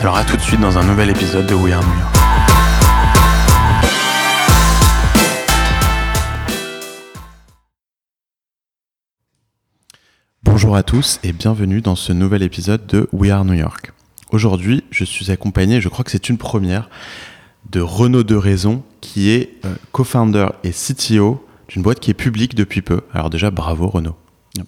Alors à tout de suite dans un nouvel épisode de We Are New York. Bonjour à tous et bienvenue dans ce nouvel épisode de We Are New York. Aujourd'hui, je suis accompagné, je crois que c'est une première, de Renaud de Raison, qui est euh, co-founder et CTO d'une boîte qui est publique depuis peu. Alors déjà, bravo Renaud.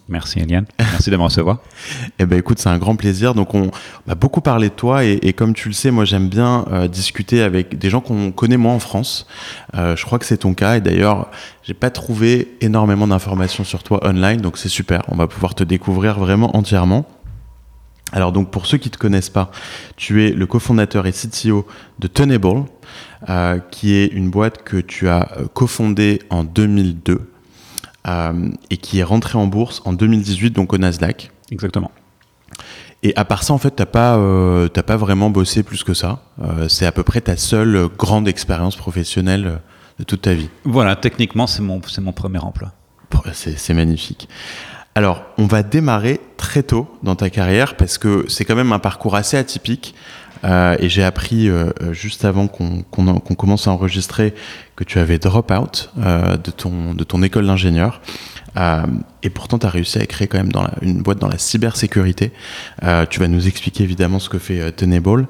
Merci Eliane, merci de me recevoir. eh ben écoute, c'est un grand plaisir. Donc on, a beaucoup parlé de toi et, comme tu le sais, moi j'aime bien euh, discuter avec des gens qu'on connaît moins en France. Euh, je crois que c'est ton cas et d'ailleurs j'ai pas trouvé énormément d'informations sur toi online, donc c'est super. On va pouvoir te découvrir vraiment entièrement. Alors donc pour ceux qui te connaissent pas, tu es le cofondateur et CTO de Tenable, euh, qui est une boîte que tu as cofondée en 2002 euh, et qui est rentré en bourse en 2018, donc au Nasdaq. Exactement. Et à part ça, en fait, t'as pas, euh, pas vraiment bossé plus que ça. Euh, c'est à peu près ta seule grande expérience professionnelle de toute ta vie. Voilà, techniquement, c'est mon, c'est mon premier emploi. C'est magnifique. Alors, on va démarrer très tôt dans ta carrière parce que c'est quand même un parcours assez atypique. Euh, et j'ai appris euh, juste avant qu'on commence à enregistrer que tu avais drop out euh, de, ton, école d'ingénieur. et pourtant, tu as réussi à créer quand même une boîte dans la cybersécurité. tu vas nous expliquer évidemment ce que fait Tenable.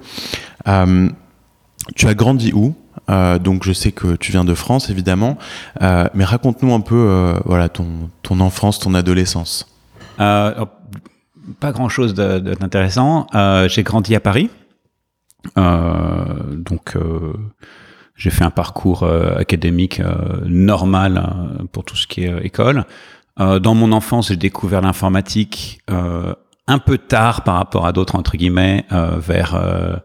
tu as grandi où? Donc je sais que tu viens de France évidemment, mais raconte-nous un peu voilà ton, enfance, ton adolescence. pas grand chose d'intéressant. J'ai grandi à Paris, euh, donc euh, j'ai fait un parcours euh, académique normal pour tout ce qui est école. dans mon enfance, j'ai découvert l'informatique un peu tard par rapport à d'autres entre guillemets vers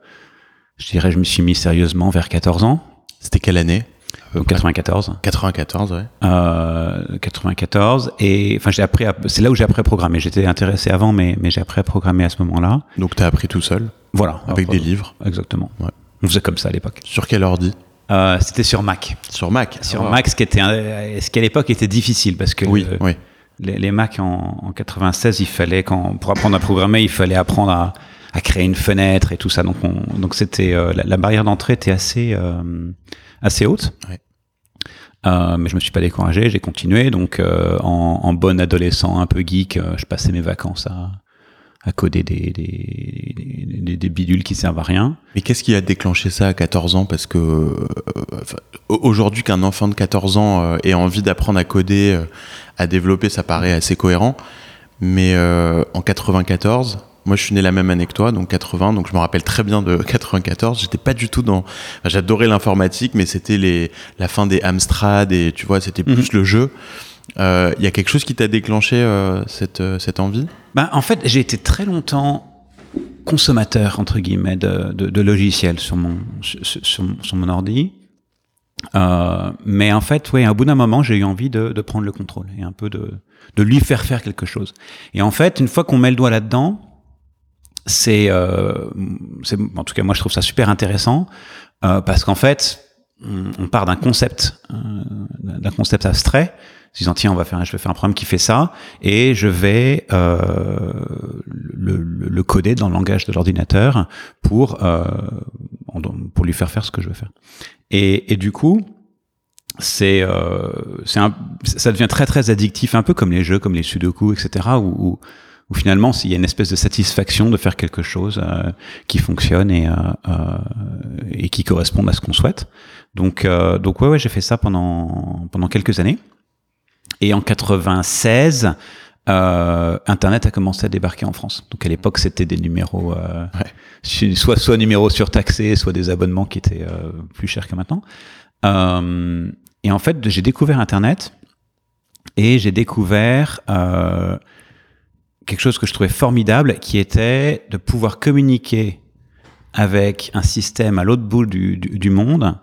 je dirais je me suis mis sérieusement vers 14 ans. C'était quelle année? 94. 94, ouais. Euh, 94. Et enfin, j'ai appris. C'est là où j'ai appris à programmer. J'étais intéressé avant, mais mais j'ai appris à programmer à ce moment-là. Donc, tu as appris tout seul? Voilà. Avec des livres? Exactement. Ouais. On faisait comme ça à l'époque. Sur quel ordi? Euh, C'était sur Mac. Sur Mac? Sur ah. Mac, ce qui était, ce qui à l'époque était difficile parce que. Oui. oui. Les, les, Mac en, en 96, il fallait quand pour apprendre à programmer, il fallait apprendre à, à créer une fenêtre et tout ça. Donc, on, donc c'était euh, la, la, barrière d'entrée était assez euh, assez haute. Ouais. Euh, mais je me suis pas découragé, j'ai continué. Donc, euh, en, en, bon adolescent, un peu geek, euh, je passais mes vacances à, coder des, des, des, des, bidules qui servent à rien. Mais qu'est-ce qui a déclenché ça à 14 ans? Parce que aujourd'hui, qu'un enfant de 14 ans ait envie d'apprendre à coder, à développer, ça paraît assez cohérent. Mais en 94, moi, je suis né la même année que toi, donc 80, donc je me rappelle très bien de 94. J'étais pas du tout dans. J'adorais l'informatique, mais c'était les la fin des Amstrad et tu vois, c'était plus mhm. le jeu. Il euh, y a quelque chose qui t'a déclenché euh, cette, euh, cette envie? Bah, En fait, j'ai été très longtemps consommateur, entre guillemets, de, de, de logiciels sur mon, sur, sur, mon ordi. Euh, mais en fait, oui, à bout d'un moment, j'ai eu envie de, de, prendre le contrôle et un peu de, de lui faire faire quelque chose. Et en fait, une fois qu'on met le doigt là-dedans, c'est, euh, en tout cas moi je trouve ça super intéressant euh, parce qu'en fait on, part d'un concept, euh, d'un concept abstrait, disant tiens on va faire, je vais faire un programme qui fait ça et je vais euh, le, le, coder dans le langage de l'ordinateur pour euh, pour lui faire faire ce que je veux faire. Et, et du coup c'est euh, c'est ça devient très très addictif, un peu comme les jeux, comme les sudoku, etc. où, où où finalement il y a une espèce de satisfaction de faire quelque chose euh, qui fonctionne et, euh, euh, et qui corresponde à ce qu'on souhaite. Donc, euh, donc ouais, ouais j'ai fait ça pendant, pendant quelques années. Et en 96, euh, Internet a commencé à débarquer en France. Donc à l'époque, c'était des numéros, euh, Ouais. soit soit numéros surtaxés, soit des abonnements qui étaient euh, plus chers que maintenant. Euh, et en fait, j'ai découvert Internet et j'ai découvert euh, quelque chose que je trouvais formidable, qui était de pouvoir communiquer avec un système à l'autre bout du, du, du monde,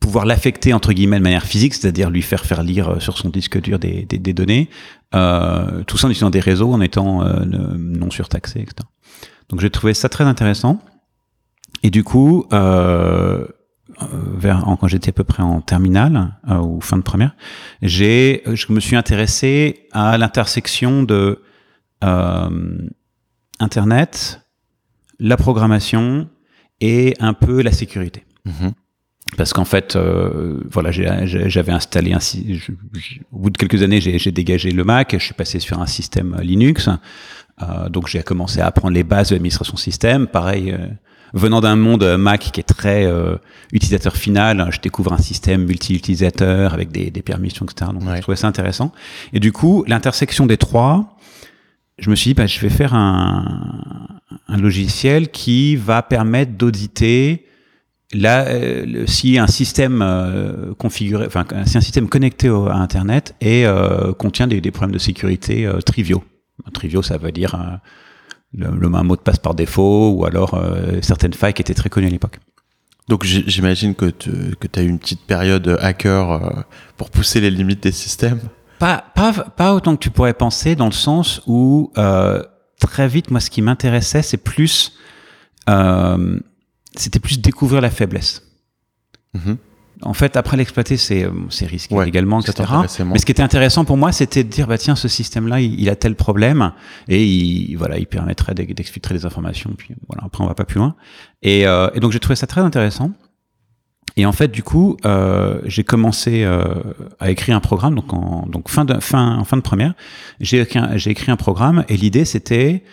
pouvoir l'affecter entre guillemets de manière physique, c'est-à-dire lui faire faire lire euh, sur son disque dur des, des, des données, euh, tout ça en utilisant des réseaux, en étant euh, non surtaxé, etc. Donc j'ai trouvé ça très intéressant. Et du coup, euh, euh, vers, quand j'étais à peu près en terminale euh, ou fin de première, j'ai, je me suis intéressé à l'intersection de Internet, la programmation et un peu la sécurité. Mhm. Parce qu'en fait, euh, voilà, j'avais installé un. sy- je- je- au bout de quelques années, j'ai dégagé le Mac. Je suis passé sur un système Linux. Euh, donc j'ai commencé à apprendre les bases de l'administration système. Pareil, euh, venant d'un monde euh, Mac qui est très euh, utilisateur final, je découvre un système multi-utilisateur avec des, des permissions, etc. Donc Ouais. je trouvais ça intéressant. Et du coup, l'intersection des trois, je me suis dit, bah, je vais faire un, un logiciel qui va permettre d'auditer là, euh, si un système euh, configuré, enfin, si un système connecté à Internet et euh, contient des, des problèmes de sécurité euh, triviaux. Triviaux, ça veut dire le, le mot de passe par défaut ou alors certaines failles qui étaient très connues à l'époque. Donc j'imagine que tu as eu une petite période hacker pour pousser les limites des systèmes. Pas, pas, pas autant que tu pourrais penser, dans le sens où euh, très vite, moi, ce qui m'intéressait, c'est plus, euh, c'était plus découvrir la faiblesse. Mhm. En fait, après l'exploiter, c'est c'est risqué Ouais, également, etc. Mais ce qui était intéressant pour moi, c'était de dire, bah tiens, ce système-là, il, il a tel problème, et il, voilà, il permettrait d'ex- d'exfiltrer des informations. Puis voilà, après on va pas plus loin. Et, euh, et donc j'ai trouvé ça très intéressant. Et en fait, du coup, euh, j'ai commencé euh, à écrire un programme. Donc, en fin de première, j'ai écrit, un- programme et l'idée c'était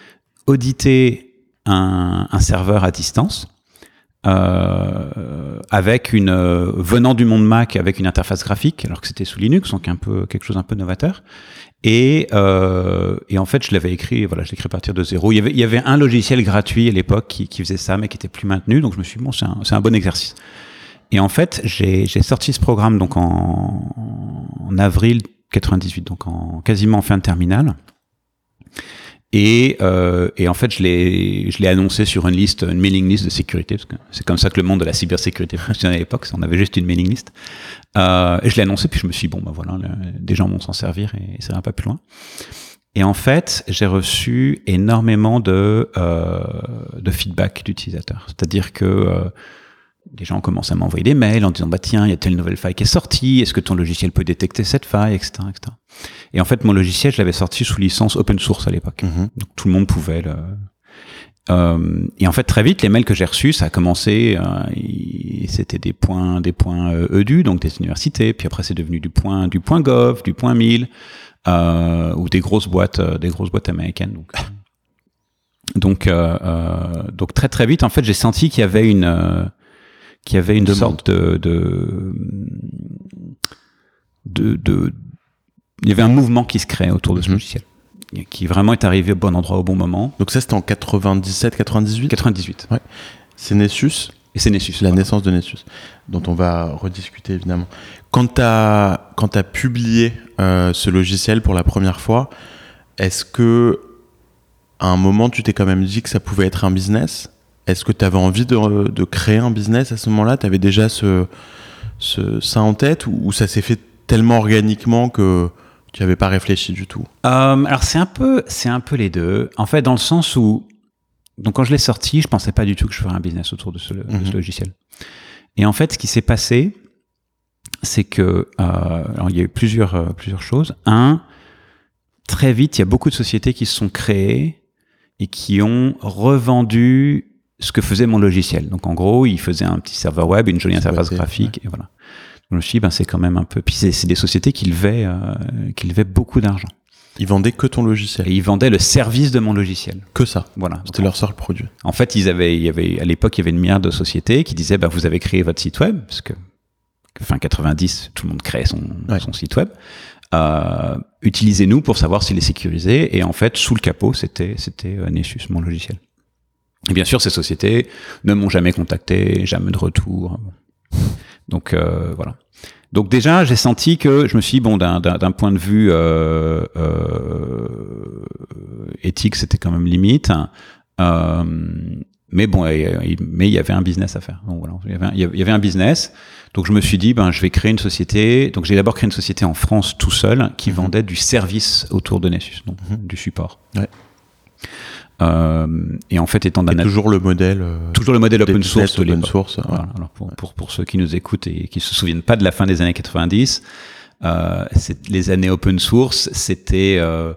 auditer un, serveur à distance euh, avec une venant du monde Mac avec une interface graphique, alors que c'était sous Linux, donc un peu quelque chose un peu novateur. Et, en fait, je l'avais écrit, voilà, je écrit à partir de zéro. Il y avait, un logiciel gratuit à l'époque qui, faisait ça, mais qui était plus maintenu. Donc je me suis dit, bon, c'est un bon exercice. Et en fait, j'ai sorti ce programme donc en, en avril 98, donc en quasiment en fin de terminale. Et, euh, et en fait, je l'ai annoncé sur une liste, une mailing list de sécurité, parce que c'est comme ça que le monde de la cybersécurité fonctionnait à l'époque. On avait juste une mailing list. Euh, et je l'ai annoncé, puis je me suis dit, bon, ben voilà, le- des gens vont s'en servir et ça va pas plus loin. Et en fait, j'ai reçu énormément de, euh, de feedback d'utilisateurs. C'est-à-dire que des gens commencent à m'envoyer des mails en disant bah tiens il y a telle nouvelle faille qui est sortie est-ce que ton logiciel peut détecter cette faille etc etc et en fait mon logiciel je l'avais sorti sous licence open source à l'époque. Mhm. donc tout le monde pouvait le euh, et en fait très vite les mails que j'ai reçus ça a commencé euh, c'était des points des points euh, edu donc des universités puis après c'est devenu du point du point gov du point 1000 euh, ou des grosses boîtes euh, des grosses boîtes américaines donc donc euh, euh, donc très très vite en fait j'ai senti qu'il y avait une y avait une sorte de, de, de, de- il y avait un mouvement qui se créait autour de ce Mhm. logiciel, qui vraiment est arrivé au bon endroit au bon moment. Donc ça c'était en 97, 98. 98. C'est Nessus, Et c'est Nessus. la voilà. naissance de Nessus, dont on va rediscuter évidemment. Quand tu as, as publié euh, ce logiciel pour la première fois, est-ce que à un moment tu t'es quand même dit que ça pouvait être un business? Est-ce que tu avais envie de, de créer un business à ce moment-là? Tu avais déjà ce, ce, ça en tête ou, ou ça s'est fait tellement organiquement que tu n'avais pas réfléchi du tout? Euh, alors c'est un peu, c'est un peu les deux. En fait, dans le sens où, donc quand je l'ai sorti, je pensais pas du tout que je ferais un business autour de ce, de ce Mhm. logiciel. Et en fait, ce qui s'est passé, c'est que, euh, alors il y a eu plusieurs, euh, plusieurs choses. Un, très vite, il y a beaucoup de sociétés qui se sont créées et qui ont revendu ce que faisait mon logiciel. Donc en gros, il faisait un petit serveur web, une jolie interface graphique, et voilà. Je me suis dit, ben, c'est quand même un peu. Puis c'est des sociétés qui levaient, euh, qui levaient beaucoup d'argent. Ils vendaient que ton logiciel. Et ils vendaient le service de mon logiciel. Que ça. Voilà. C'était leur seul produit. En fait, ils avaient, il y avait, à l'époque, il y avait une milliard de sociétés qui disaient, bah, vous avez créé votre site web, parce que, fin 90, tout le monde crée son, Ouais. son site web. Euh, utilisez-nous pour savoir s'il est sécurisé. Et en fait, sous le capot, c'était, c'était euh, Nessus, mon logiciel. Et bien sûr, ces sociétés ne m'ont jamais contacté, jamais de retour. Donc euh, voilà. Donc déjà, j'ai senti que je me suis dit, bon, d'un, point de vue euh, euh, éthique, c'était quand même limite. Euh, mais bon, mais il y avait un business à faire. Donc voilà, il y avait un, il y avait un business. Donc je me suis dit, ben, je vais créer une société. Donc j'ai d'abord créé une société en France tout seul qui vendait du service autour de Nessus, donc du support. Ouais. Euh, et en fait, étant d'un toujours le modèle. euh, toujours le modèle open source de open source. ouais. Voilà, alors pour, pour, pour ceux qui nous écoutent et qui se souviennent pas de la fin des années 90, euh, c'est- les années open source, c'était euh,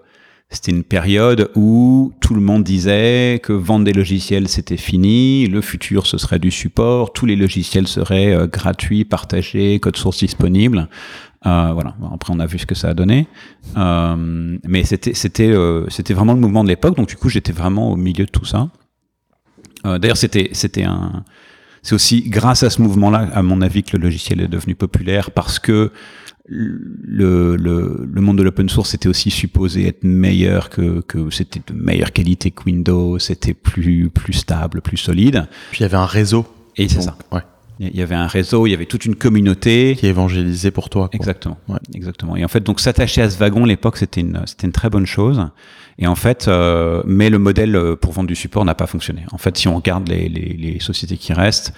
c'était une période où tout le monde disait que vendre des logiciels c'était fini, le futur ce serait du support, tous les logiciels seraient gratuits, partagés, code source disponible. Euh, voilà. Après, on a vu ce que ça a donné, Euh, mais c'était c'était euh, c'était vraiment le mouvement de l'époque. Donc du coup, j'étais vraiment au milieu de tout ça. Euh, D'ailleurs, c'était c'était un c'est aussi grâce à ce mouvement-là, à mon avis, que le logiciel est devenu populaire parce que le, le, le monde de l'open source était aussi supposé être meilleur que, que c'était de meilleure qualité que Windows, c'était plus, plus stable, plus solide. Puis il y avait un réseau. Et c'est ça. Ouais. Il y avait un réseau, il y avait toute une communauté. Qui évangélisait pour toi. quoi. Exactement. Ouais. Exactement. Et en fait, donc s'attacher à ce wagon, l'époque, c'était une, c'était une très bonne chose. Et en fait, euh, mais le modèle euh, pour vendre du support n'a pas fonctionné. En fait, si on regarde les, les, les sociétés qui restent,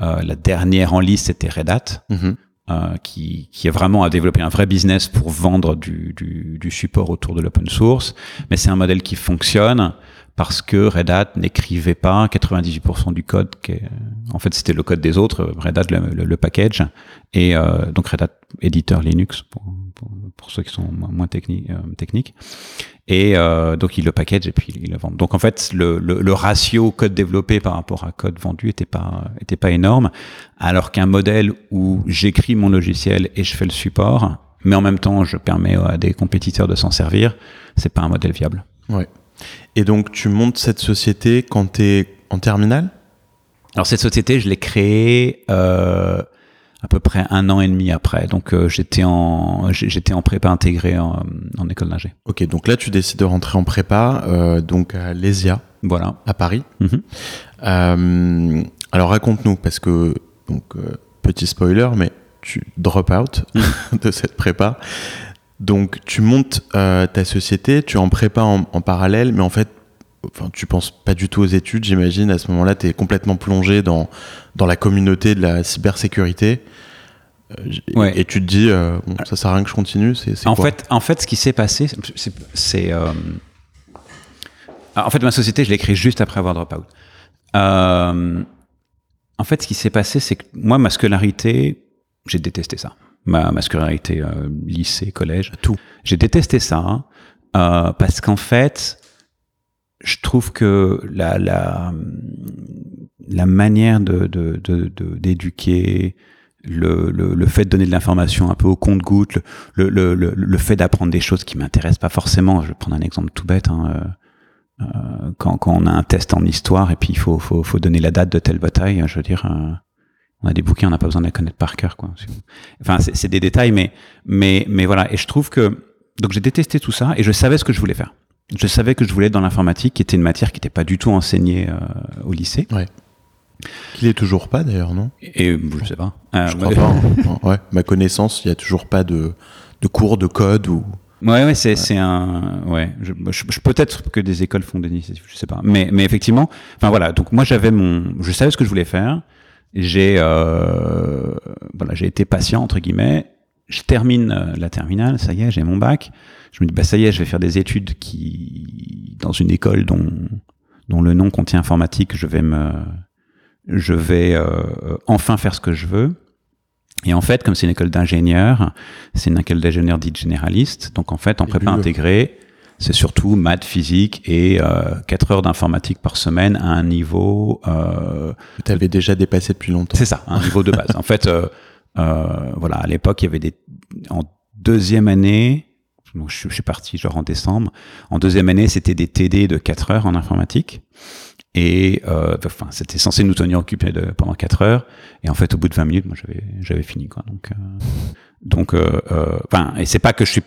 euh, la dernière en liste c'était Red Hat, Mhm. euh, qui, qui a vraiment à développer un vrai business pour vendre du, du, du support autour de l'open source. Mais c'est un modèle qui fonctionne parce que Red Hat n'écrivait pas 98% du code. Qui en fait, c'était le code des autres, Red Hat, le, le- le package. Et euh, donc Red Hat éditeur Linux, pour, pour, pour ceux qui sont moins, moins techni- euh, techniques. Et euh, donc il le package et puis il le vend. Donc en fait, le, le, le ratio code développé par rapport à code vendu était pas était pas énorme, alors qu'un modèle où j'écris mon logiciel et je fais le support, mais en même temps je permets à des compétiteurs de s'en servir, c'est pas un modèle viable. Ouais. Et donc, tu montes cette société quand tu es en terminale? Alors cette société, je l'ai créée euh, à peu près un an et demi après. Donc euh, j'étais en j'étais en prépa intégrée en, en école d'ingé. Ok, donc là, tu décides de rentrer en prépa, euh, donc à l'ESIA, Voilà. à Paris. Mhm. Euh, alors, raconte-nous, parce que, donc, petit spoiler, mais tu drop out de cette prépa. Donc, tu montes euh, ta société, tu en prépa en, en parallèle, mais en fait, enfin, tu penses pas du tout aux études, j'imagine. À ce moment-là, tu es complètement plongé dans, dans la communauté de la cybersécurité. Euh, Ouais. Et tu te dis, euh, bon, ça sert à rien que je continue, c'est En quoi fait, en fait, ce qui s'est passé, c'est, euh, ah, en fait, ma société, je l'ai créée juste après avoir drop out. Euh, en fait, ce qui s'est passé, c'est que moi, ma scolarité, j'ai détesté ça. Ma, ma scolarité euh, lycée, collège, Tout. J'ai détesté ça euh, parce qu'en fait, je trouve que la la, la manière de de- de- de- d'éduquer, le, le, le fait de donner de l'information un peu au compte-goutte, le, le, le, le fait d'apprendre des choses qui m'intéressent pas forcément. Je vais prendre un exemple tout bête. Hein, euh, euh, quand, quand on a un test en histoire et puis il faut, faut, faut donner la date de telle bataille, je veux dire, euh, on a des bouquins, on n'a pas besoin de les connaître par cœur. Quoi. Enfin, c'est des détails, mais, mais, mais voilà. Et je trouve que donc j'ai détesté tout ça et je savais ce que je voulais faire. Je savais que je voulais être dans l'informatique, qui était une matière qui n'était pas du tout enseignée euh, au lycée. Qu'il est toujours pas d'ailleurs, non? Et je sais pas. Euh, Je crois pas. hein. Ouais, ma connaissance, il y a toujours pas de, de cours de code ou. Ouais, ouais, c'est, c'est un, ouais, je, je- je- peut-être que des écoles font des initiatives, je sais pas. Mais, mais effectivement, enfin voilà, donc moi j'avais mon, je savais ce que je voulais faire. J'ai, euh, voilà, j'ai été patient entre guillemets. Je termine euh, la terminale, ça y est, j'ai mon bac. Je me dis bah ça y est, je vais faire des études qui, dans une école dont, dont le nom contient informatique, je vais me, je vais euh, enfin faire ce que je veux. Et en fait, comme c'est une école d'ingénieurs, c'est une école d'ingénieurs dite généraliste. Donc en fait, en prépa le- intégrée, c'est surtout maths, physique et euh, 4 heures d'informatique par semaine à un niveau... Euh, que tu avais déjà dépassé depuis longtemps. c'est ça, un niveau de base. En fait, euh, euh, voilà, à l'époque, il y avait des... En deuxième année, Donc, je, je suis parti genre en décembre. En deuxième année, c'était des TD de 4 heures en informatique. Et euh, enfin, c'était censé nous tenir occupés de, pendant 4 heures. Et en fait, au bout de 20 minutes, moi, j'avais, j'avais fini. Quoi. Donc, euh, donc, euh, euh, enfin, et c'est pas que je suis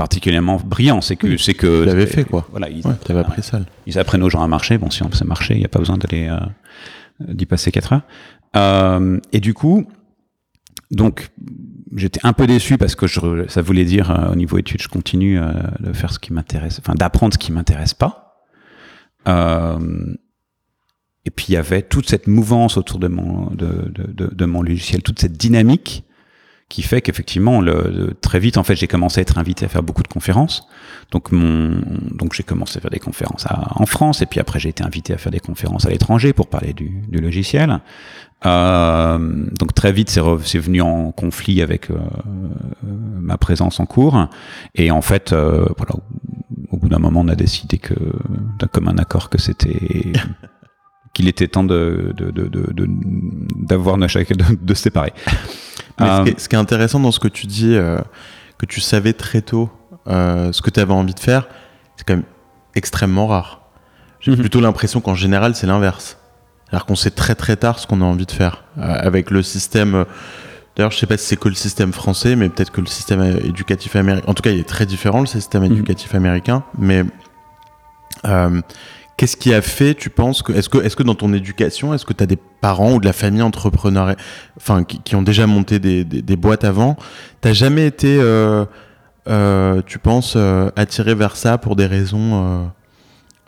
particulièrement brillant, c'est que, c'est que. L'avais fait, quoi. Voilà, ils, Ouais, t'avais appris ça. ils apprennent aux gens à marcher. Bon, si on sait marcher, il n'y a pas besoin d'aller euh, d'y passer 4 heures. Euh, et du coup, donc, j'étais un peu déçu parce que je, ça voulait dire euh, au niveau études, je continue euh, de faire ce qui m'intéresse, enfin d'apprendre ce qui m'intéresse pas. Euh, et puis il y avait toute cette mouvance autour de mon de, de, de, de mon logiciel, toute cette dynamique qui fait qu'effectivement, le, le- très vite, en fait, j'ai commencé à être invité à faire beaucoup de conférences. Donc, mon, donc j'ai commencé à faire des conférences à- en France, et puis après, j'ai été invité à faire des conférences à l'étranger pour parler du, du logiciel. Euh, donc très vite, c'est venu en conflit avec euh, euh, ma présence en cours. Et en fait, euh, voilà, au, bout d'un moment, on a décidé que, d'un commun accord, que c'était qu'il était temps de de- de- de- de- d'avoir de, de se séparer. Mais ce, Euh, qui est, ce qui est intéressant dans ce que tu dis, euh, que tu savais très tôt euh, ce que tu avais envie de faire, c'est quand même extrêmement rare. J'ai Mhm. plutôt l'impression qu'en général, c'est l'inverse. C'est-à-dire qu'on sait très très tard ce qu'on a envie de faire. Avec le système. D'ailleurs, je sais pas si c'est que le système français, mais peut-être que le système éducatif américain. En tout cas, il est très différent, le système Mhm. éducatif américain. Mais euh, qu'est-ce qui a fait, tu penses que. Est-ce que, est que dans ton éducation, est-ce que tu as des parents ou de la famille entrepreneur, enfin, qui, qui ont déjà monté des, des, des boîtes avant T'as jamais été, euh, euh, tu penses, euh, attiré vers ça pour des raisons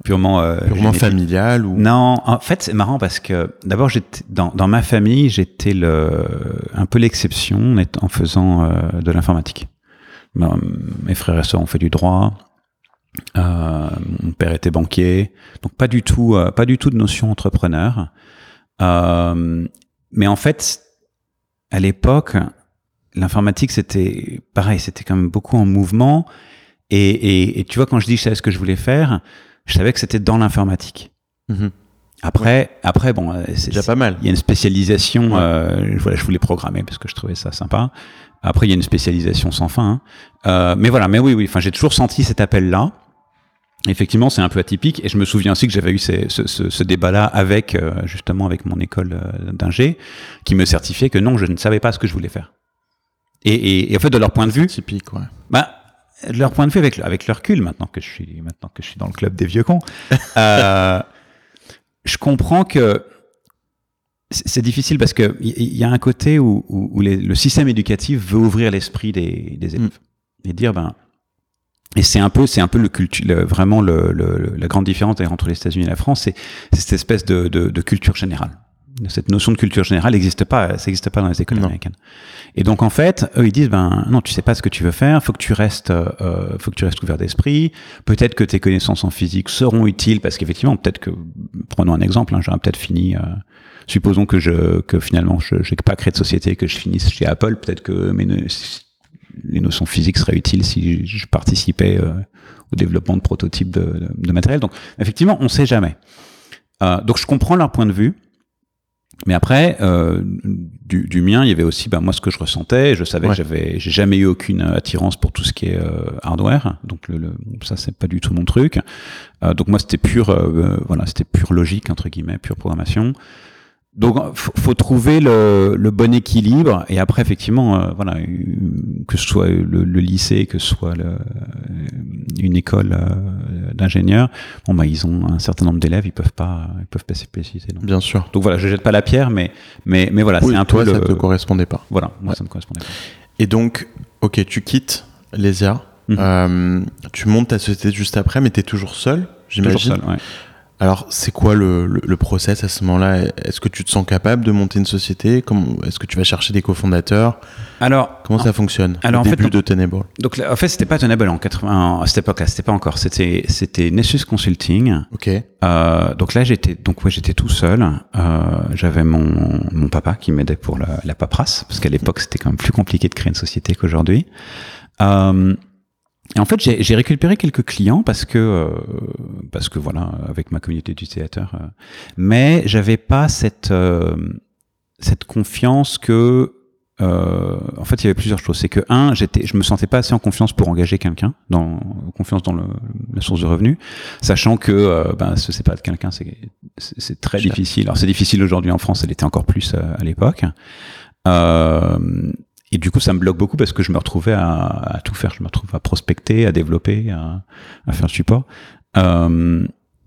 purement euh, euh, purement familiales ou... Non, en fait, c'est marrant parce que d'abord, j'étais dans, dans ma famille, j'étais le un peu l'exception en faisant euh, de l'informatique. Mes frères et sœurs ont fait du droit. Euh, mon père était banquier, donc pas du tout, euh, pas du tout de notion entrepreneur. Euh, mais en fait, à l'époque, l'informatique c'était pareil, c'était quand même beaucoup en mouvement. Et, et, et tu vois, quand je dis je savais ce que je voulais faire, je savais que c'était dans l'informatique. Mhm. Après, après bon, c'est déjà pas mal. il y a une spécialisation. Ouais. euh, voilà, je voulais programmer parce que je trouvais ça sympa. Après, il y a une spécialisation sans fin. hein. Euh, mais voilà, mais oui, oui. Enfin, j'ai toujours senti cet appel-là. Effectivement, c'est un peu atypique. Et je me souviens aussi que j'avais eu ces- ce, ce- ce débat-là avec euh, justement avec mon école euh, d'ingé, qui me certifiait que non, je ne savais pas ce que je voulais faire. Et, et, et en fait, de leur point de vue, Typique, ouais. bah, de leur point de vue avec, avec le recul, maintenant que je suis, maintenant que je suis dans le club des vieux cons, euh, je comprends que c'est difficile parce que il y, y a un côté où, où, où les- le système éducatif veut ouvrir l'esprit des, des élèves et dire ben et c'est un peu c'est un peu le culture le- vraiment le, le- la grande différence entre les États-Unis et la France c'est c'est cette espèce de, de, de culture générale. Cette notion de culture générale n'existe pas ça n'existe pas dans les écoles Non. américaines. Et donc en fait eux ils disent ben non tu sais pas ce que tu veux faire faut que tu restes euh, faut que tu restes ouvert d'esprit. Peut-être que tes connaissances en physique seront utiles parce qu'effectivement peut-être que prenons un exemple hein, j'aurais peut-être fini euh, supposons que je que finalement je n'ai pas créé de société que je finisse chez Apple peut-être que mes les notions physiques seraient utiles si je participais euh, au développement de prototypes de, de, de matériel donc effectivement on sait jamais euh, donc je comprends leur point de vue mais après, euh, du, du mien, il y avait aussi ben, moi ce que je ressentais. Je savais Ouais. que j'avais, j'ai jamais eu aucune attirance pour tout ce qui est euh, hardware. Donc le, le- ça c'est pas du tout mon truc. Euh, donc moi c'était pure, euh, voilà, c'était pure logique entre guillemets, pure programmation. Donc faut, faut trouver le, le bon équilibre. Et après effectivement, euh, voilà, euh, que ce soit le, le lycée, que ce soit le, une école euh, d'ingénieurs, bon bah ils ont un certain nombre d'élèves, ils peuvent pas, ils peuvent pas se spécialiser. Bien sûr. donc voilà, je jette pas la pierre, mais mais mais voilà, Oui, c'est un toi, peu ça te correspondait pas. voilà, moi Ouais. ça me correspondait. pas. Et donc, ok, tu quittes Lesia. Mhm. Euh, tu montes ta société juste après, mais tu es toujours seul, Toujours j'imagine. seul, ouais. Alors, c'est quoi le, le, le process à ce moment-là? Est-ce que tu te sens capable de monter une société? Comment- Est-ce que tu vas chercher des cofondateurs? Alors, Comment ça fonctionne? Alors, en fait, début donc- de Tenable donc en fait, c'était pas Tenable en 80, à cette époque-là, c'était pas encore, c'était c'était Nessus Consulting. Ok. Euh, donc là, j'étais donc ouais, j'étais tout seul. Euh, J'avais mon mon papa qui m'aidait pour la, la paperasse, parce qu'à l'époque, c'était quand même plus compliqué de créer une société qu'aujourd'hui. Euh, et en fait, j'ai récupéré quelques clients parce que euh, parce que voilà, avec ma communauté d'utilisateurs, euh, mais j'avais pas cette euh, cette confiance que euh, en fait, il y avait plusieurs choses. C'est que un, j'étais, je me sentais pas assez en confiance pour engager quelqu'un, dans confiance dans le, la source de revenus, sachant que euh, ben, se séparer de quelqu'un, c'est c'est très difficile. Alors c'est difficile aujourd'hui en France, elle était encore plus euh, à l'époque. Euh, et du coup, ça me bloque beaucoup parce que je me retrouvais à, à tout faire. Je me retrouve à prospecter, à développer, à, à faire le support. Euh,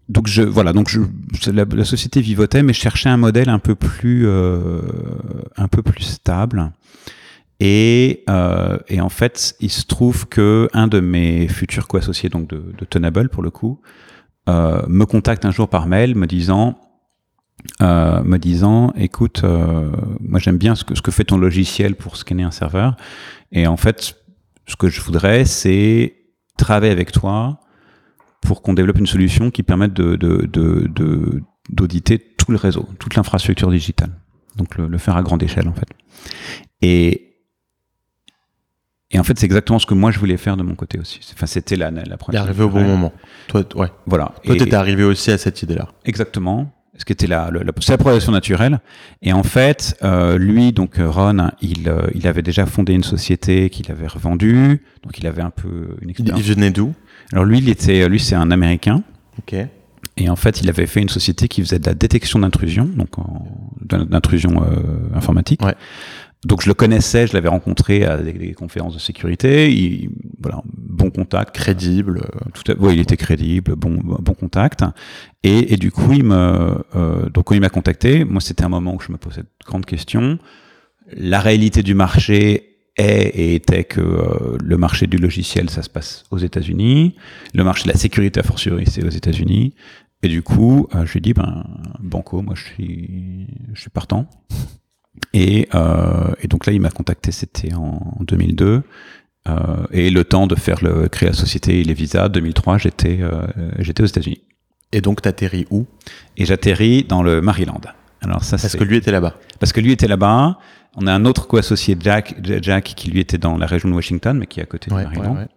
donc je voilà donc je la, la société vivotait mais je cherchais un modèle un peu plus euh, un peu plus stable et euh, et en fait il se trouve que un de mes futurs co-associés donc de, de Tenable pour le coup euh, me contacte un jour par mail me disant euh, me disant écoute euh, moi j'aime bien ce que ce que fait ton logiciel pour scanner un serveur et en fait ce que je voudrais c'est travailler avec toi pour qu'on développe une solution qui permette de, de, de, de- d'auditer tout le réseau, toute l'infrastructure digitale. Donc le, le faire à grande échelle en fait. Et, et en fait c'est exactement ce que moi je voulais faire de mon côté aussi. Enfin c'était la, la première. arrivé au bon moment. Toi, ouais. Voilà. Toi, t'étais arrivé aussi à cette idée-là. Exactement. Ce qui était la, la, la- c'est la progression naturelle. Et en fait, euh, lui, donc euh, Ron, il, euh, il avait déjà fondé une société qu'il avait revendue, donc il avait un peu une expérience. il venait d'où? Alors lui, il était, lui, c'est un Américain. Ok. Et en fait, il avait fait une société qui faisait de la détection d'intrusion, donc d'intrusion euh, informatique. Ouais. Donc je le connaissais, je l'avais rencontré à des, conférences de sécurité. Il, voilà, bon contact. Crédible. euh, Tout à, il était crédible, bon, bon contact. Et, du coup, il me, euh, donc quand il m'a contacté, moi c'était un moment où je me posais de grandes questions. La réalité du marché est et était que euh, le marché du logiciel, ça se passe aux États-Unis. Le marché de la sécurité, a fortiori, c'est aux États-Unis. Et du coup, je lui ai dit, ben, banco, moi je suis, je suis partant. Et, euh, et donc là, il m'a contacté, c'était en 2002. Euh, et le temps de faire le créer la société et les visas, 2003, j'étais euh, j'étais aux États-Unis. Et donc, t'atterris où? Et j'atterris dans le Maryland. Alors ça, Parce que lui était là-bas. parce que lui était là-bas. On a un autre co-associé, Jack, Jack, qui lui était dans la région de Washington, mais qui est à côté Ouais, du ouais, Maryland. ouais.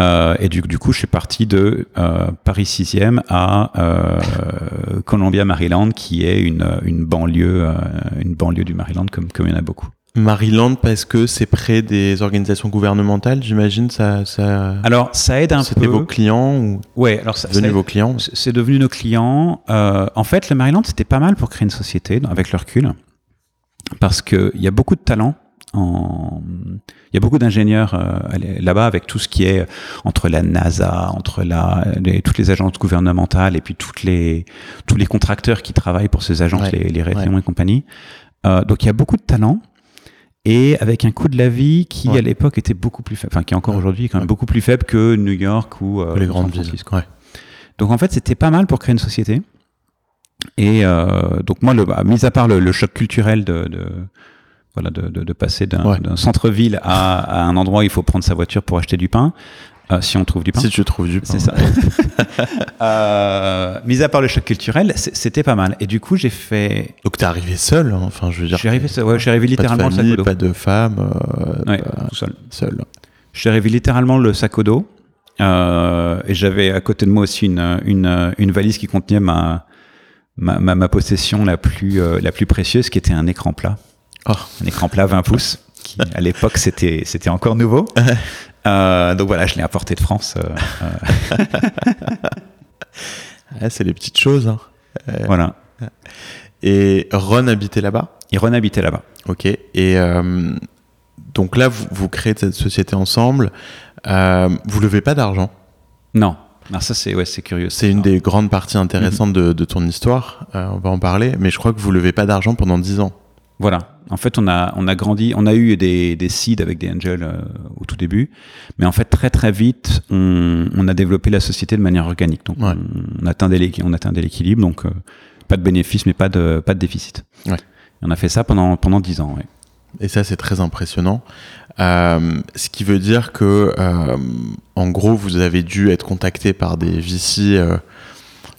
Euh, et du, du coup, je suis parti de euh, Paris 6e à euh, Columbia, Maryland, qui est une, une banlieue, une banlieue du Maryland, comme, comme il y en a beaucoup. Maryland, parce que c'est près des organisations gouvernementales, j'imagine, ça, ça... Alors, ça aide un C'était peu. vos clients ou Ouais, alors ça, vos clients c'est devenu nos clients. Euh, en fait, le Maryland, c'était pas mal pour créer une société avec le recul, parce que il y a beaucoup de talents. En... Il y a beaucoup d'ingénieurs euh, là-bas avec tout ce qui est entre la NASA, entre la, les- toutes les agences gouvernementales et puis toutes les, tous les contracteurs qui travaillent pour ces agences, Ouais, les, les ouais. Lion et compagnie. Euh, donc il y a beaucoup de talents et avec un coût de la vie qui Ouais. à l'époque était beaucoup plus faible, enfin qui est encore aujourd'hui quand même beaucoup plus faible que New York ou euh, les grandes villes. Donc en fait, c'était pas mal pour créer une société. Et euh, donc moi, le, bah, mis à part le, le choc culturel de, de voilà de, de, de passer d'un Ouais. centre-ville à, à un endroit où il faut prendre sa voiture pour acheter du pain, euh, si on trouve du pain. Si tu trouves du pain. C'est ça. euh, mis à part le choc culturel, c'était pas mal. Et du coup, j'ai fait. Donc t'es arrivé seul, hein, enfin je veux Je dire. suis arrivé, ouais, je suis arrivé pas de littéralement le sac famille, pas de femme, euh, Ouais, pas- tout seul. seul. Je suis arrivé littéralement le sac au dos. Euh, et j'avais à côté de moi aussi une, une, une valise qui contenait ma, ma, ma, ma possession la plus, euh, la plus précieuse, qui était un écran plat. Oh. Un écran plat 20 pouces, qui à l'époque c'était, c'était encore nouveau. Euh, donc voilà, je l'ai apporté de France. euh, euh, Ouais, c'est les petites choses. hein. voilà. Et Ron habitait là-bas? Et Ron habitait là-bas. Ok. Et donc là, vous, vous créez cette société ensemble. Vous levez pas d'argent? Non. Alors ça c'est, ouais, c'est curieux. C'est une des grandes parties intéressantes de, de ton histoire. On va en parler. Mais je crois que vous levez pas d'argent pendant 10 ans. Voilà. En fait, on a, on a grandi, on a eu des, des seeds avec des angels euh, au tout début, mais en fait, très très vite, on, on a développé la société de manière organique. Donc, Ouais. on, on de l'équilibre, donc euh, pas de bénéfice, mais pas de, pas de déficit. Ouais. Et on a fait ça pendant, pendant 10 ans. Ouais. Et ça, c'est très impressionnant. Euh, ce qui veut dire que, euh, en gros, vous avez dû être contacté par des VC euh,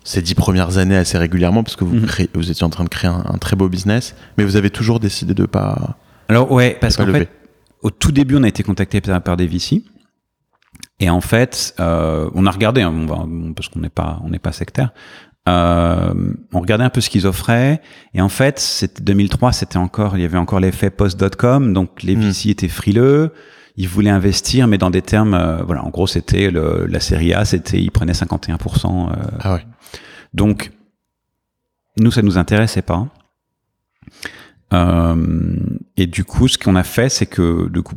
ces dix premières années assez régulièrement parce que vous, créez- vous étiez en train de créer un, un très beau business, mais vous avez toujours décidé de pas. Alors ouais, parce qu'en fait, au tout début, on a été contacté par, par des VC. Et en fait, euh, on a regardé, hein, on va- parce qu'on n'est pas, on n'est pas sectaire. Euh, on regardait un peu ce qu'ils offraient et en fait, c'était 2003, c'était encore, il y avait encore l'effet post.com, donc les Mm. VC étaient frileux. Ils voulaient investir, mais dans des termes, euh, voilà, en gros, c'était la série A, c'était, ils prenaient 51%. euh, Ah ouais. donc, nous, ça nous intéressait pas. Euh, et du coup, ce qu'on a fait, c'est que, du coup,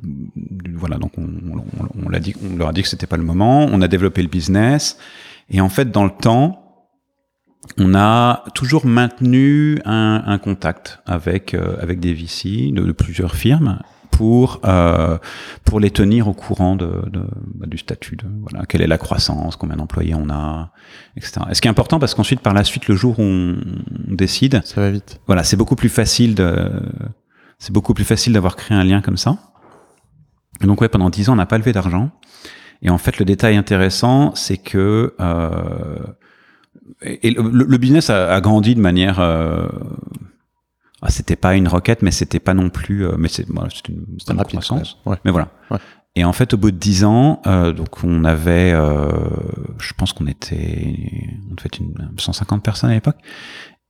voilà, donc on, on, on l'a dit, on leur a dit que c'était pas le moment. On a développé le business, et en fait, dans le temps, on a toujours maintenu un, un contact avec euh, avec des VC de, de plusieurs firmes pour euh, pour les tenir au courant de, de bah, du statut de voilà quelle est la croissance combien d'employés on a etc et ce qui est important parce qu'ensuite par la suite le jour où on, on décide Ça va vite. voilà c'est beaucoup plus facile de c'est beaucoup plus facile d'avoir créé un lien comme ça. Et donc ouais pendant dix ans on n'a pas levé d'argent. Et en fait le détail intéressant c'est que euh, et et le, le business a, a grandi de manière euh, ah, c'était pas une roquette mais c'était pas non plus euh, mais c'est voilà, une, une rapide, croissance ouais. mais voilà Ouais. et en fait au bout de dix ans euh, donc on avait euh, je pense qu'on était on devait être une 150 personnes à l'époque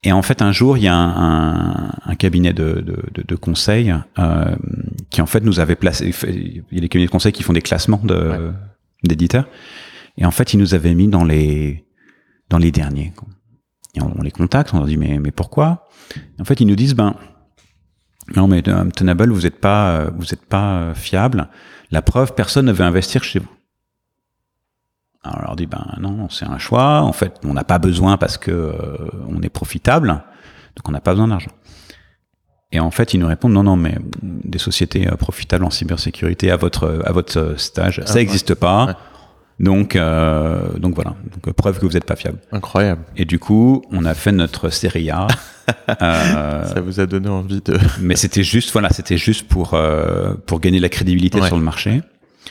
et en fait, un jour, il y a un, un, un cabinet de, de, de, de conseil euh, qui en fait nous avait placé. Il y a des cabinets de conseil qui font des classements de Ouais. d'éditeurs. Et en fait, ils nous avaient mis dans les dans les derniers. quoi. Et on, on les contacte, on leur dit mais mais pourquoi? Et En fait, ils nous disent ben non mais euh, Tenable, vous êtes pas euh, vous êtes pas euh, fiable. La preuve, personne ne veut investir chez vous. Alors on leur dit ben non, c'est un choix. En fait, on n'a pas besoin parce que euh, on est profitable, donc on n'a pas besoin d'argent. Et en fait, ils nous répondent non non, mais des sociétés profitables en cybersécurité à votre à votre stage, Ah, ça ouais. n'existe pas. Ouais. Donc euh, donc voilà, donc preuve que vous n'êtes pas fiable. Incroyable. Et du coup, on a fait notre série A. Euh, Ça vous a donné envie de. mais c'était juste voilà c'était juste pour euh, pour gagner de la crédibilité Ouais. sur le marché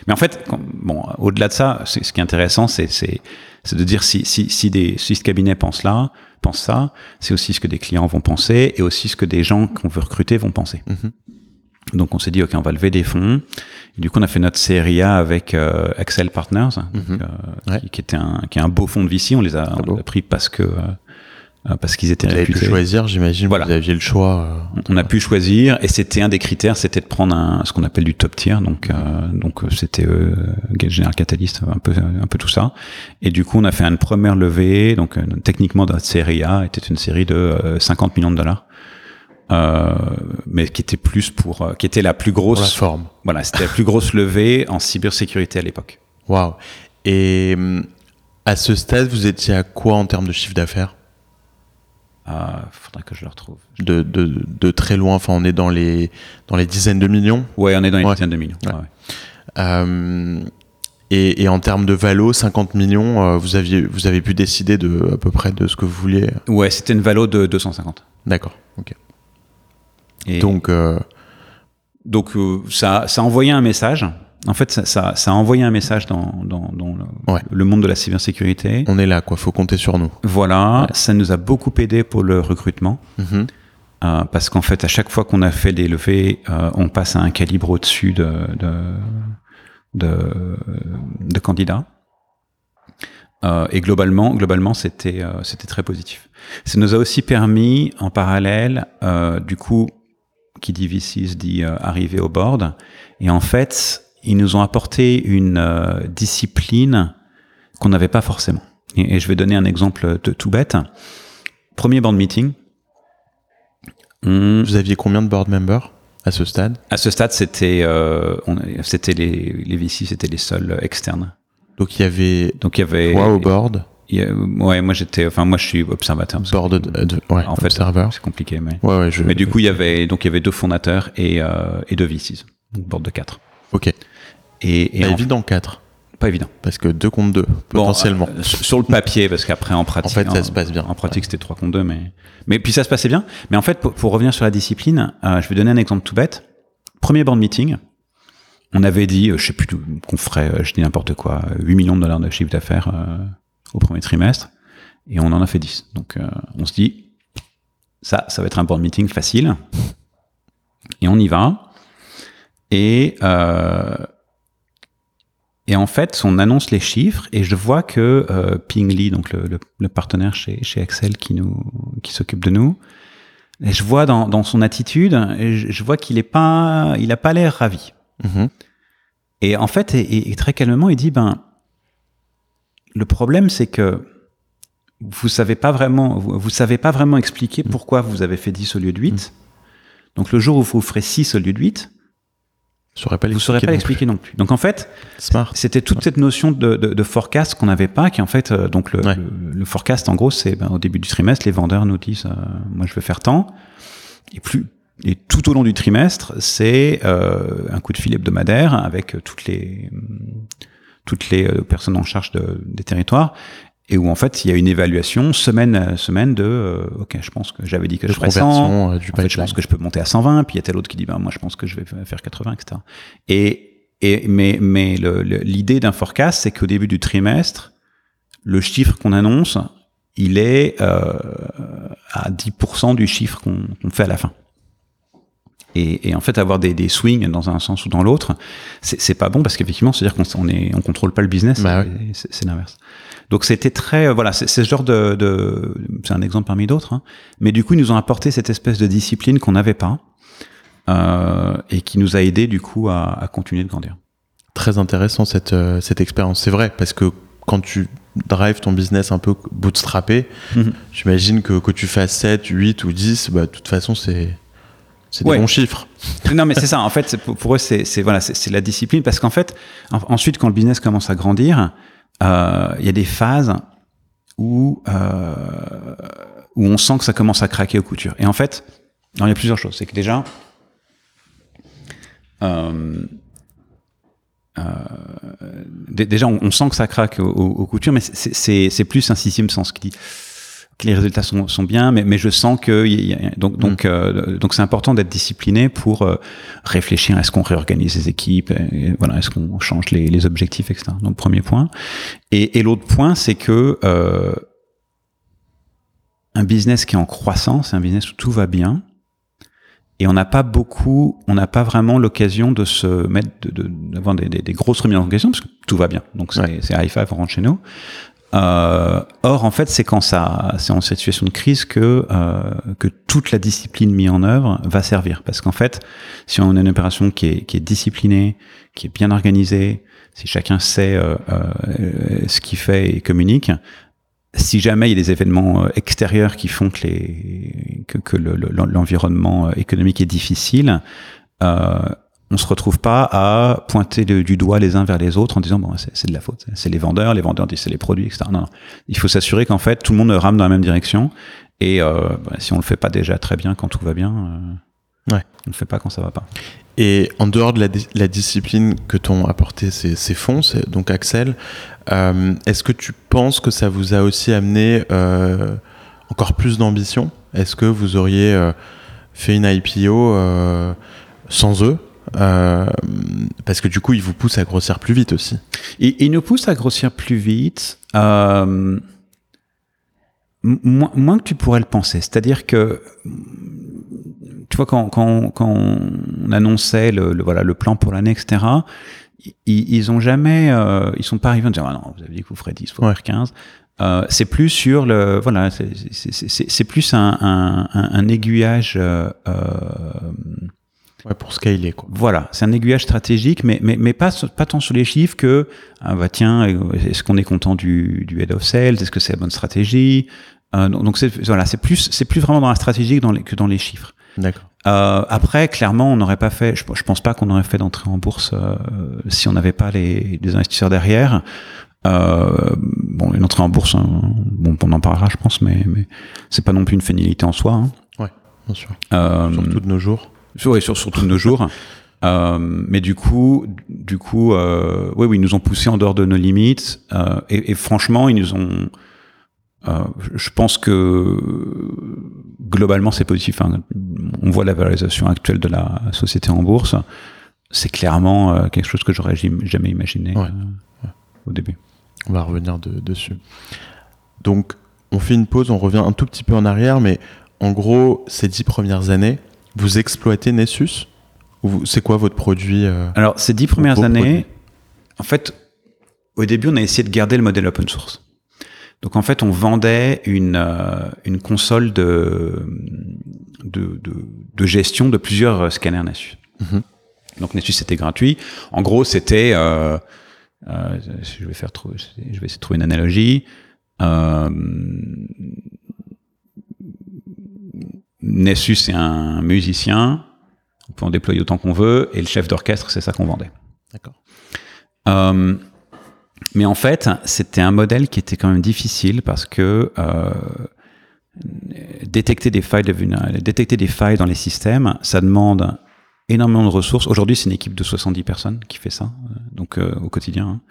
mais en fait quand- bon au-delà de ça ce qui est intéressant c'est c'est c'est de dire si si si des si ce cabinet pense là pense ça c'est aussi ce que des clients vont penser et aussi ce que des gens qu'on veut recruter vont penser Mhm. Donc on s'est dit ok on va lever des fonds et du coup on a fait notre série A avec euh, Excel Partners donc, Mhm. euh, Ouais. qui, qui était un qui est un beau fonds de VC on les a, on les a pris parce que euh, euh, parce qu'ils étaient Vous avez pu choisir, j'imagine. Voilà. Vous aviez le choix. euh, on a pu choisir et c'était un des critères, c'était de prendre un, ce qu'on appelle du top tier, donc euh, donc c'était euh, General Catalyst, un peu un peu tout ça. Et du coup, on a fait une première levée, donc euh, techniquement notre série A était une série de euh, 50 millions de dollars, euh, mais qui était plus pour, euh, qui était la plus pour la grosse, forme. voilà, c'était la plus grosse levée en cybersécurité à l'époque. Waouh. Et hum, à ce stade, vous étiez à quoi en termes de chiffre d'affaires? Euh, faudrait que je le retrouve. de, de, de très loin. Enfin, on est dans les dans les dizaines de millions? Ouais, on est dans les Ouais. dizaines de millions. Ouais. Ouais, ouais. Euh, et, et en termes de valo, 50 millions, euh, vous aviez vous avez pu décider de à peu près de ce que vous vouliez. Ouais, c'était une valo de 250. D'accord. Et Donc euh, Donc euh, ça, ça a envoyé un message. En fait, ça, ça, ça a envoyé un message dans, dans, dans le, Ouais. le monde de la cybersécurité. on est là, quoi. Faut compter sur nous. Voilà, Ouais. ça nous a beaucoup aidé pour le recrutement. Mhm. euh, parce qu'en fait, à chaque fois qu'on a fait des levées, euh, on passe à un calibre au-dessus de, de, de, de candidats. Euh, et globalement, globalement, c'était euh, c'était très positif. Ça nous a aussi permis, en parallèle, euh, du coup, qui dit VCs dit euh, arriver au board. Et en fait, ils nous ont apporté une euh, discipline qu'on n'avait pas forcément. Et, et je vais donner un exemple de tout bête. Premier board meeting. On, Vous aviez combien de board members à ce stade? À ce stade, c'était euh, c'était les, les VC, c'était les seuls externes. Donc il y avait Donc il y avait. toi au board, ouais, moi j'étais, enfin moi je suis observateur. board de, de- ouais, en fait, c'est compliqué, mais. Ouais, ouais, je. Mais du coup, il y avait donc il y avait deux fondateurs et euh, et deux VCs, donc board de quatre. ok. Et, et Pas en- évident 4 pas évident. parce que 2 contre 2 potentiellement. Bon, euh, sur le papier, parce qu'après en pratique, En fait, ça en- se passe bien. En pratique, c'était 3 contre 2, mais mais puis ça se passait bien. Mais en fait, pour, pour revenir sur la discipline, euh, je vais donner un exemple tout bête. Premier board meeting, on avait dit, euh, je sais plus qu'on ferait, euh, je dis n'importe quoi, euh, 8 millions de dollars de chiffre d'affaires euh, au premier trimestre, et on en a fait 10. Donc euh, on se dit, ça, ça va être un board meeting facile, et on y va. Et euh, et en fait, on annonce les chiffres et je vois que euh, Ping Lee, donc le, le, le partenaire chez, chez Excel qui nous qui s'occupe de nous, et je vois dans, dans son attitude, je, je vois qu'il est pas, il a pas l'air ravi. Mhm. Et en fait, et, et très calmement, il dit ben le problème c'est que vous savez pas vraiment, vous, vous savez pas vraiment expliquer pourquoi vous avez fait 10 au lieu de 8. Donc le jour où vous ferez 6 au lieu de 8, Je saurais pas vous saurez pas l'expliquer non plus. Donc en fait, c'était toute cette notion de, de, de forecast qu'on n'avait pas, qui en fait, euh, donc le, Ouais. le, le forecast, en gros, c'est ben, au début du trimestre, les vendeurs nous disent, euh, moi je vais faire tant, et plus et tout au long du trimestre, c'est euh, un coup de fil hebdomadaire avec toutes les toutes les euh, personnes en charge de, des territoires, et où en fait il y a une évaluation semaine à semaine de, euh, ok, je pense que j'avais dit que De je ferais 100, conversion euh, du en fait, je pense que je peux monter à 120, puis il y a tel autre qui dit, ben, moi, je pense que je vais faire 80, etc. Et, et, mais, mais l'idée d'un forecast, c'est qu'au début du trimestre, le chiffre qu'on annonce, il est euh, à 10% du chiffre qu'on qu'on fait à la fin. Et, et en fait, avoir des, des swings dans un sens ou dans l'autre, c'est pas bon parce qu'effectivement, c'est-à-dire qu'on on contrôle pas le business. Bah c'est l'inverse. Donc c'était très, euh, voilà, c'est ce genre de, de c'est un exemple parmi d'autres. hein. Mais du coup, ils nous ont apporté cette espèce de discipline qu'on n'avait pas euh, et qui nous a aidé du coup à, à continuer de grandir. Très intéressant cette, euh, cette expérience. C'est vrai, parce que quand tu drives ton business un peu bootstrappé, Mhm. j'imagine que que tu fasses 7, 8 ou 10, bah, de toute façon, c'est c'est Ouais. des bons chiffres. non, mais c'est ça. En fait, pour, eux, c'est voilà, c'est la discipline parce qu'en fait, en- ensuite, quand le business commence à grandir, euh, il y a des phases où euh, où on sent que ça commence à craquer aux coutures. Et en fait, il y a plusieurs choses. C'est que déjà, euh, dé- déjà, on, on sent que ça craque aux, aux- coutures, mais c'est- c'est c'est plus un sixième sens qui dit que les résultats sont, sont bien, mais, mais je sens que il y a- donc donc euh, donc c'est important d'être discipliné pour euh, réfléchir est-ce qu'on réorganise les équipes, et voilà est-ce qu'on change les, les objectifs, etc. Donc premier point. Et, et l'autre point, c'est que euh, un business qui est en croissance, c'est un business où tout va bien. Et on n'a pas beaucoup, on n'a pas vraiment l'occasion de se mettre, de- de- d'avoir des, des, des grosses remises en question parce que tout va bien. Donc c'est Ouais. c'est high five, on rentre chez nous. Euh, or, en fait, c'est quand ça, c'est en situation de crise que euh, que toute la discipline mise en œuvre va servir. Parce qu'en fait, si on a une opération qui est qui est disciplinée, qui est bien organisée, si chacun sait euh, euh, ce qu'il fait et communique, si jamais il y a des événements euh, extérieurs qui font que les que, que le- le- l'environnement euh, économique est difficile, on se retrouve pas à pointer le- du doigt les uns vers les autres en disant bon c'est de la faute, c'est les vendeurs, les vendeurs disent c'est les produits, etc. Non, non. il faut s'assurer qu'en fait tout le monde rame dans la même direction et euh, bah, si on le fait pas déjà très bien quand tout va bien, euh, Ouais. on le fait pas quand ça va pas. Et en dehors de la, di- la discipline que t'ont apporté ces, ces fonds, donc Axel, euh, est-ce que tu penses que ça vous a aussi amené euh, encore plus d'ambition? Est-ce que vous auriez fait une IPO sans eux? Euh, Parce que du coup, ils vous poussent à grossir plus vite aussi. Il, il nous pousse à grossir plus vite, euh, moins, moins que tu pourrais le penser. C'est-à-dire que, tu vois, quand, quand, quand on annonçait le, le- voilà, le plan pour l'année, etc., ils, ils ont jamais, euh, ils sont pas arrivés en disant, ah non, vous avez dit que vous ferez 10, vous ferez 15. Euh, c'est plus sur le, voilà, c'est- plus un, un, un, un aiguillage, euh, Ouais, pour scaler, quoi. voilà, c'est un aiguillage stratégique, mais, mais, mais pas, pas tant sur les chiffres que, ah bah tiens, est-ce qu'on est content du, du head of sales? Est-ce que c'est la bonne stratégie? Euh, Donc c'est voilà, c'est plus, plus vraiment dans la stratégie que dans les, que dans les chiffres. D'accord. Euh, après, clairement, on n'aurait pas fait, je, je pense pas qu'on aurait fait d'entrée en bourse euh, si on n'avait pas les, les investisseurs derrière. Euh, bon, une entrée en bourse, hein, bon, on en parlera, je pense, mais, mais c'est pas non plus une fénilité en soi. Hein. Bien sûr. Euh, Surtout de nos jours. Sur, surtout de nos jours. Euh, mais du coup, du coup, euh, oui, oui, ils nous ont poussé en dehors de nos limites. Euh, et, et franchement, ils nous ont. Je pense que globalement, c'est positif. Hein. On voit la valorisation actuelle de la société en bourse. C'est clairement quelque chose que j'aurais jamais imaginé Ouais. au début. On va revenir de- dessus. Donc, on fait une pause, on revient un tout petit peu en arrière, mais en gros, ces dix premières années, vous exploitez Nessus C'est quoi votre produit euh, Alors, ces dix premières années, en fait, au début, on a essayé de garder le modèle open source. Donc en fait, on vendait une, euh, une console de, de, de, de gestion de plusieurs scanners Nessus. Mhm. Donc Nessus c'était gratuit. En gros, c'était, euh, euh, je vais faire, trouver- je vais essayer de trouver une analogie. Euh, Nessus c'est un musicien, on peut en déployer autant qu'on veut, et le chef d'orchestre c'est ça qu'on vendait. D'accord. Euh, mais en fait, c'était un modèle qui était quand même difficile parce que euh, détecter des failles de détecter des failles dans les systèmes, ça demande énormément de ressources. Aujourd'hui, c'est une équipe de 70 personnes qui fait ça, euh, donc euh, au quotidien, hein.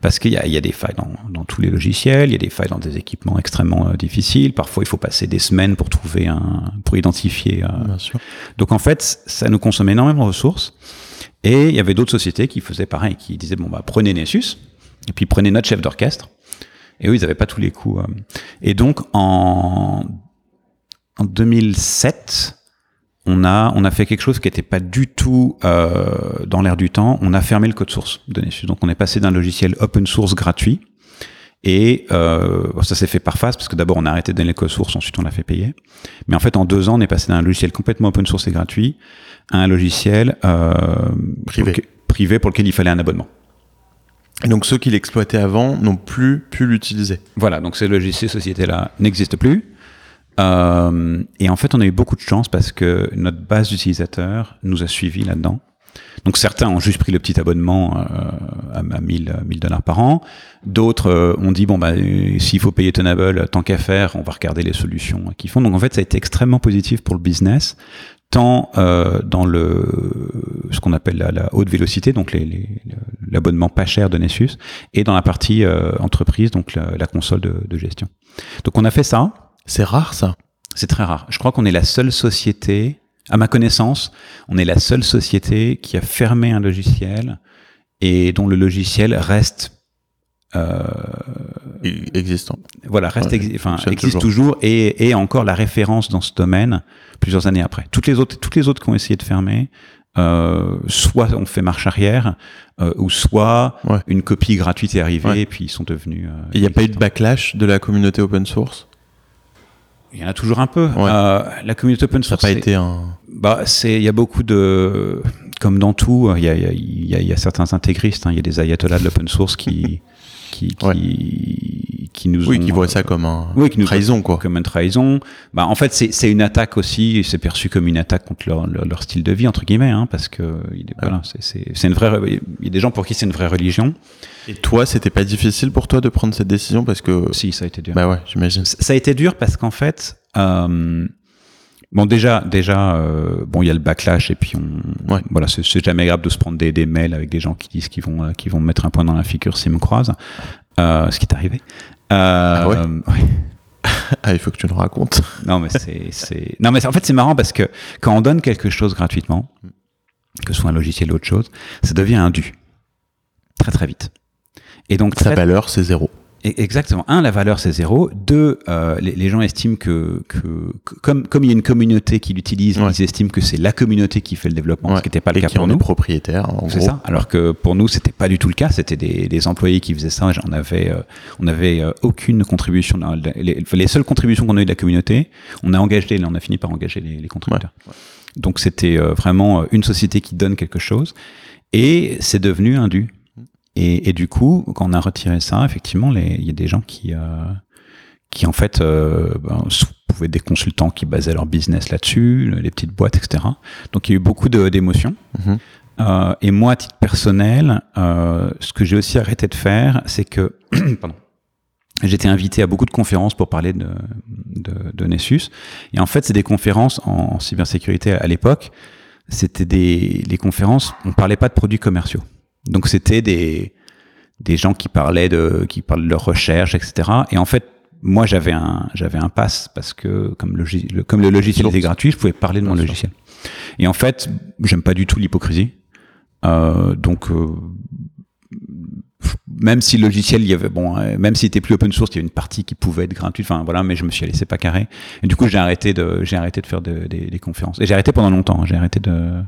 parce qu'il y a, il y a des failles dans, dans tous les logiciels, il y a des failles dans des équipements extrêmement euh, difficiles. Parfois, il faut passer des semaines pour trouver un, pour identifier. euh, Bien sûr. donc en fait, ça nous consommait énormément de ressources. Et il y avait d'autres sociétés qui faisaient pareil, qui disaient bon bah prenez Nessus et puis prenez notre chef d'orchestre. Et eux, ils n'avaient pas tous les coups. Et donc en en 2007, on a on a fait quelque chose qui n'était pas du tout euh, dans l'air du temps. On a fermé le code source de Nessus. Donc on est passé d'un logiciel open source gratuit. Et euh, ça s'est fait par phase parce que d'abord on a arrêté de donner le code source, ensuite on l'a fait payer. Mais en fait en deux ans on est passé d'un logiciel complètement open source et gratuit à un logiciel euh, Privé. pour lequel- privé pour lequel il fallait un abonnement. Et donc ceux qui l'exploitaient avant n'ont plus pu l'utiliser. Voilà, donc ce logiciel société-là n'existe plus. Euh, et en fait, on a eu beaucoup de chance parce que notre base d'utilisateurs nous a suivis là-dedans. Donc certains ont juste pris le petit abonnement euh, à, à 1000 1000 dollars par an. D'autres euh, ont dit bon bah euh, s'il faut payer Tenable, tant qu'à faire, on va regarder les solutions qu'ils font. Donc en fait, ça a été extrêmement positif pour le business, tant euh, dans le ce qu'on appelle la, haute vélocité, donc l'abonnement pas cher de Nessus, et dans la partie euh, entreprise, donc la, console de gestion. Donc on a fait ça. C'est rare ça. C'est très rare. Je crois qu'on est la seule société, à ma connaissance, on est la seule société qui a fermé un logiciel et dont le logiciel reste, euh, I- Existant. voilà, reste, Ouais, exi- enfin, existe toujours. toujours, et, et encore la référence dans ce domaine plusieurs années après. Toutes les autres, toutes les autres qui ont essayé de fermer, euh, soit on fait marche arrière, euh, ou soit Ouais. une copie gratuite est arrivée Ouais. et puis ils sont devenus. euh, Il n'y a pas eu de backlash de la communauté open source? Il y en a toujours un peu. Ouais. Euh, la communauté open Ça n'a source. pas été un. Bah, c'est, il y a beaucoup de, comme dans tout, il y a, y a, y a- il y a certains intégristes, hein, il y a des ayatollahs de l'open source qui, qui, qui, Ouais. Qui nous Oui, ont, qui voient ça comme un oui, qui nous trahison quoi. comme une trahison. Bah, en fait, c'est, c'est une attaque aussi, c'est perçu comme une attaque contre leur, leur, leur style de vie entre guillemets, hein, parce que voilà, c'est, c'est, c'est une vraie, il y a des gens pour qui c'est une vraie religion. Et toi, c'était pas difficile pour toi de prendre cette décision parce que. Si, ça a été dur. Bah ouais, j'imagine. Ça a été dur parce qu'en fait, euh, bon déjà, déjà, euh, bon il y a le backlash et puis on, Ouais. voilà, c'est c'est jamais agréable de se prendre des, des mails avec des gens qui disent qu'ils vont, euh, qu'ils vont me mettre un point dans la figure s'ils me croisent, euh, ce qui est arrivé. Euh, ouais ouais. Ah, il faut que tu le racontes. Non mais c'est, c'est, non mais en fait c'est marrant parce que quand on donne quelque chose gratuitement, que ce soit un logiciel ou autre chose, ça devient un dû très très vite. Et donc Sa valeur, c'est zéro. Exactement. Un, la valeur c'est zéro. Deux, euh, les, les gens estiment que, que, que comme comme il y a une communauté qui l'utilise, Ouais. ils estiment que c'est la communauté qui fait le développement, Ouais. ce qui n'était pas le Et cas qui pour en nous. est propriétaire, en C'est ça. Alors que pour nous, c'était pas du tout le cas. C'était des, des employés qui faisaient ça. On avait, euh, on avait euh, aucune contribution. dans- Les, les seules contributions qu'on a eu de la communauté, on a engagé, on a fini par engager les, les contributeurs. Donc c'était euh, vraiment euh, une société qui donne quelque chose, et c'est devenu un dû. Et, et du coup, quand on a retiré ça, effectivement, il y a des gens qui, euh, qui en fait, euh, ben, pouvaient être des consultants qui basaient leur business là-dessus, le- les petites boîtes, etc. Donc il y a eu beaucoup d'émotions. Mhm. Euh, et moi, à titre personnel, euh, ce que j'ai aussi arrêté de faire, c'est que pardon, j'étais invité à beaucoup de conférences pour parler de, de, de Nessus. Et en fait, c'est des conférences en, en cybersécurité à l'époque. C'était des les conférences, on parlait pas de produits commerciaux. Donc c'était des des gens qui parlaient de qui parlent de leur recherche, etc. Et en fait, moi j'avais un j'avais un pass parce que comme le, le- comme le logiciel était gratuit, je pouvais parler de mon logiciel. Et en fait, j'aime pas du tout l'hypocrisie. Euh, donc euh, même si le logiciel, il y avait bon, euh, même s'il était plus open source, il y avait une partie qui pouvait être gratuite. Enfin voilà, mais je me suis laissé pas carré. Et du coup, j'ai arrêté de j'ai arrêté de faire de- des, des conférences. Et j'ai arrêté pendant longtemps. hein. J'ai arrêté de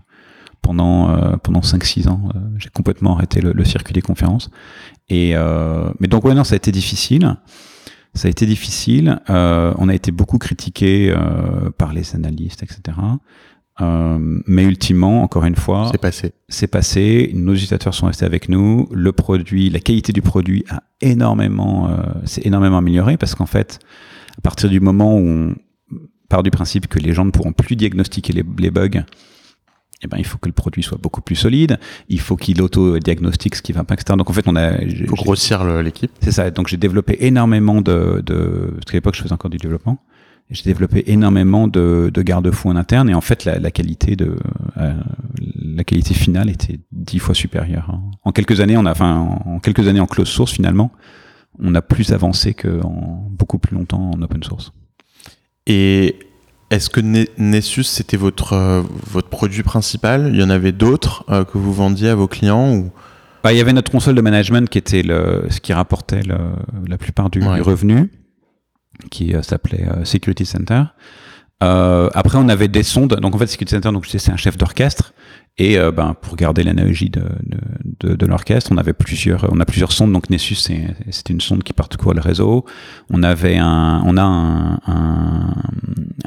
pendant euh, pendant 5-6 ans. Euh, j'ai complètement arrêté le, le, circuit des conférences. Et euh, mais donc ouais non, ça a été difficile. Ça a été difficile. on a été beaucoup critiqué par les analystes, etc. mais ultimement, encore une fois, c'est passé. C'est passé. Nos utilisateurs sont restés avec nous. Le produit, la qualité du produit a énormément, s'est énormément amélioré parce qu'en fait, à partir du moment où on part du principe que les gens ne pourront plus diagnostiquer les, les bugs, eh ben, il faut que le produit soit beaucoup plus solide. Il faut qu'il auto-diagnostique ce qui va pas, etc. Donc, en fait, on a. Il faut grossir l'équipe. C'est ça. Donc, j'ai développé énormément de, de, parce qu'à l'époque, je faisais encore du développement. J'ai développé énormément de, de garde-fous en interne et en fait, la, la qualité de, euh, la qualité finale était dix fois supérieure. Hein. En quelques années, on a, enfin, en quelques années en close source, finalement, on a plus avancé qu'en beaucoup plus longtemps en open source. Et est-ce que Nessus, c'était votre, euh, votre produit principal? Il y en avait d'autres euh, que vous vendiez à vos clients ou... bah, Il y avait notre console de management qui était le, ce qui rapportait le, la plupart du, revenu, qui euh, s'appelait Security Center. Après, on avait des sondes. Donc, en fait, Security Center, donc c'est un chef d'orchestre. Et euh, ben, pour garder l'analogie de, de, de, l'orchestre, on avait plusieurs, on a plusieurs sondes. Donc Nessus, c'est une sonde qui parcourt le réseau. On avait un, on a un, un,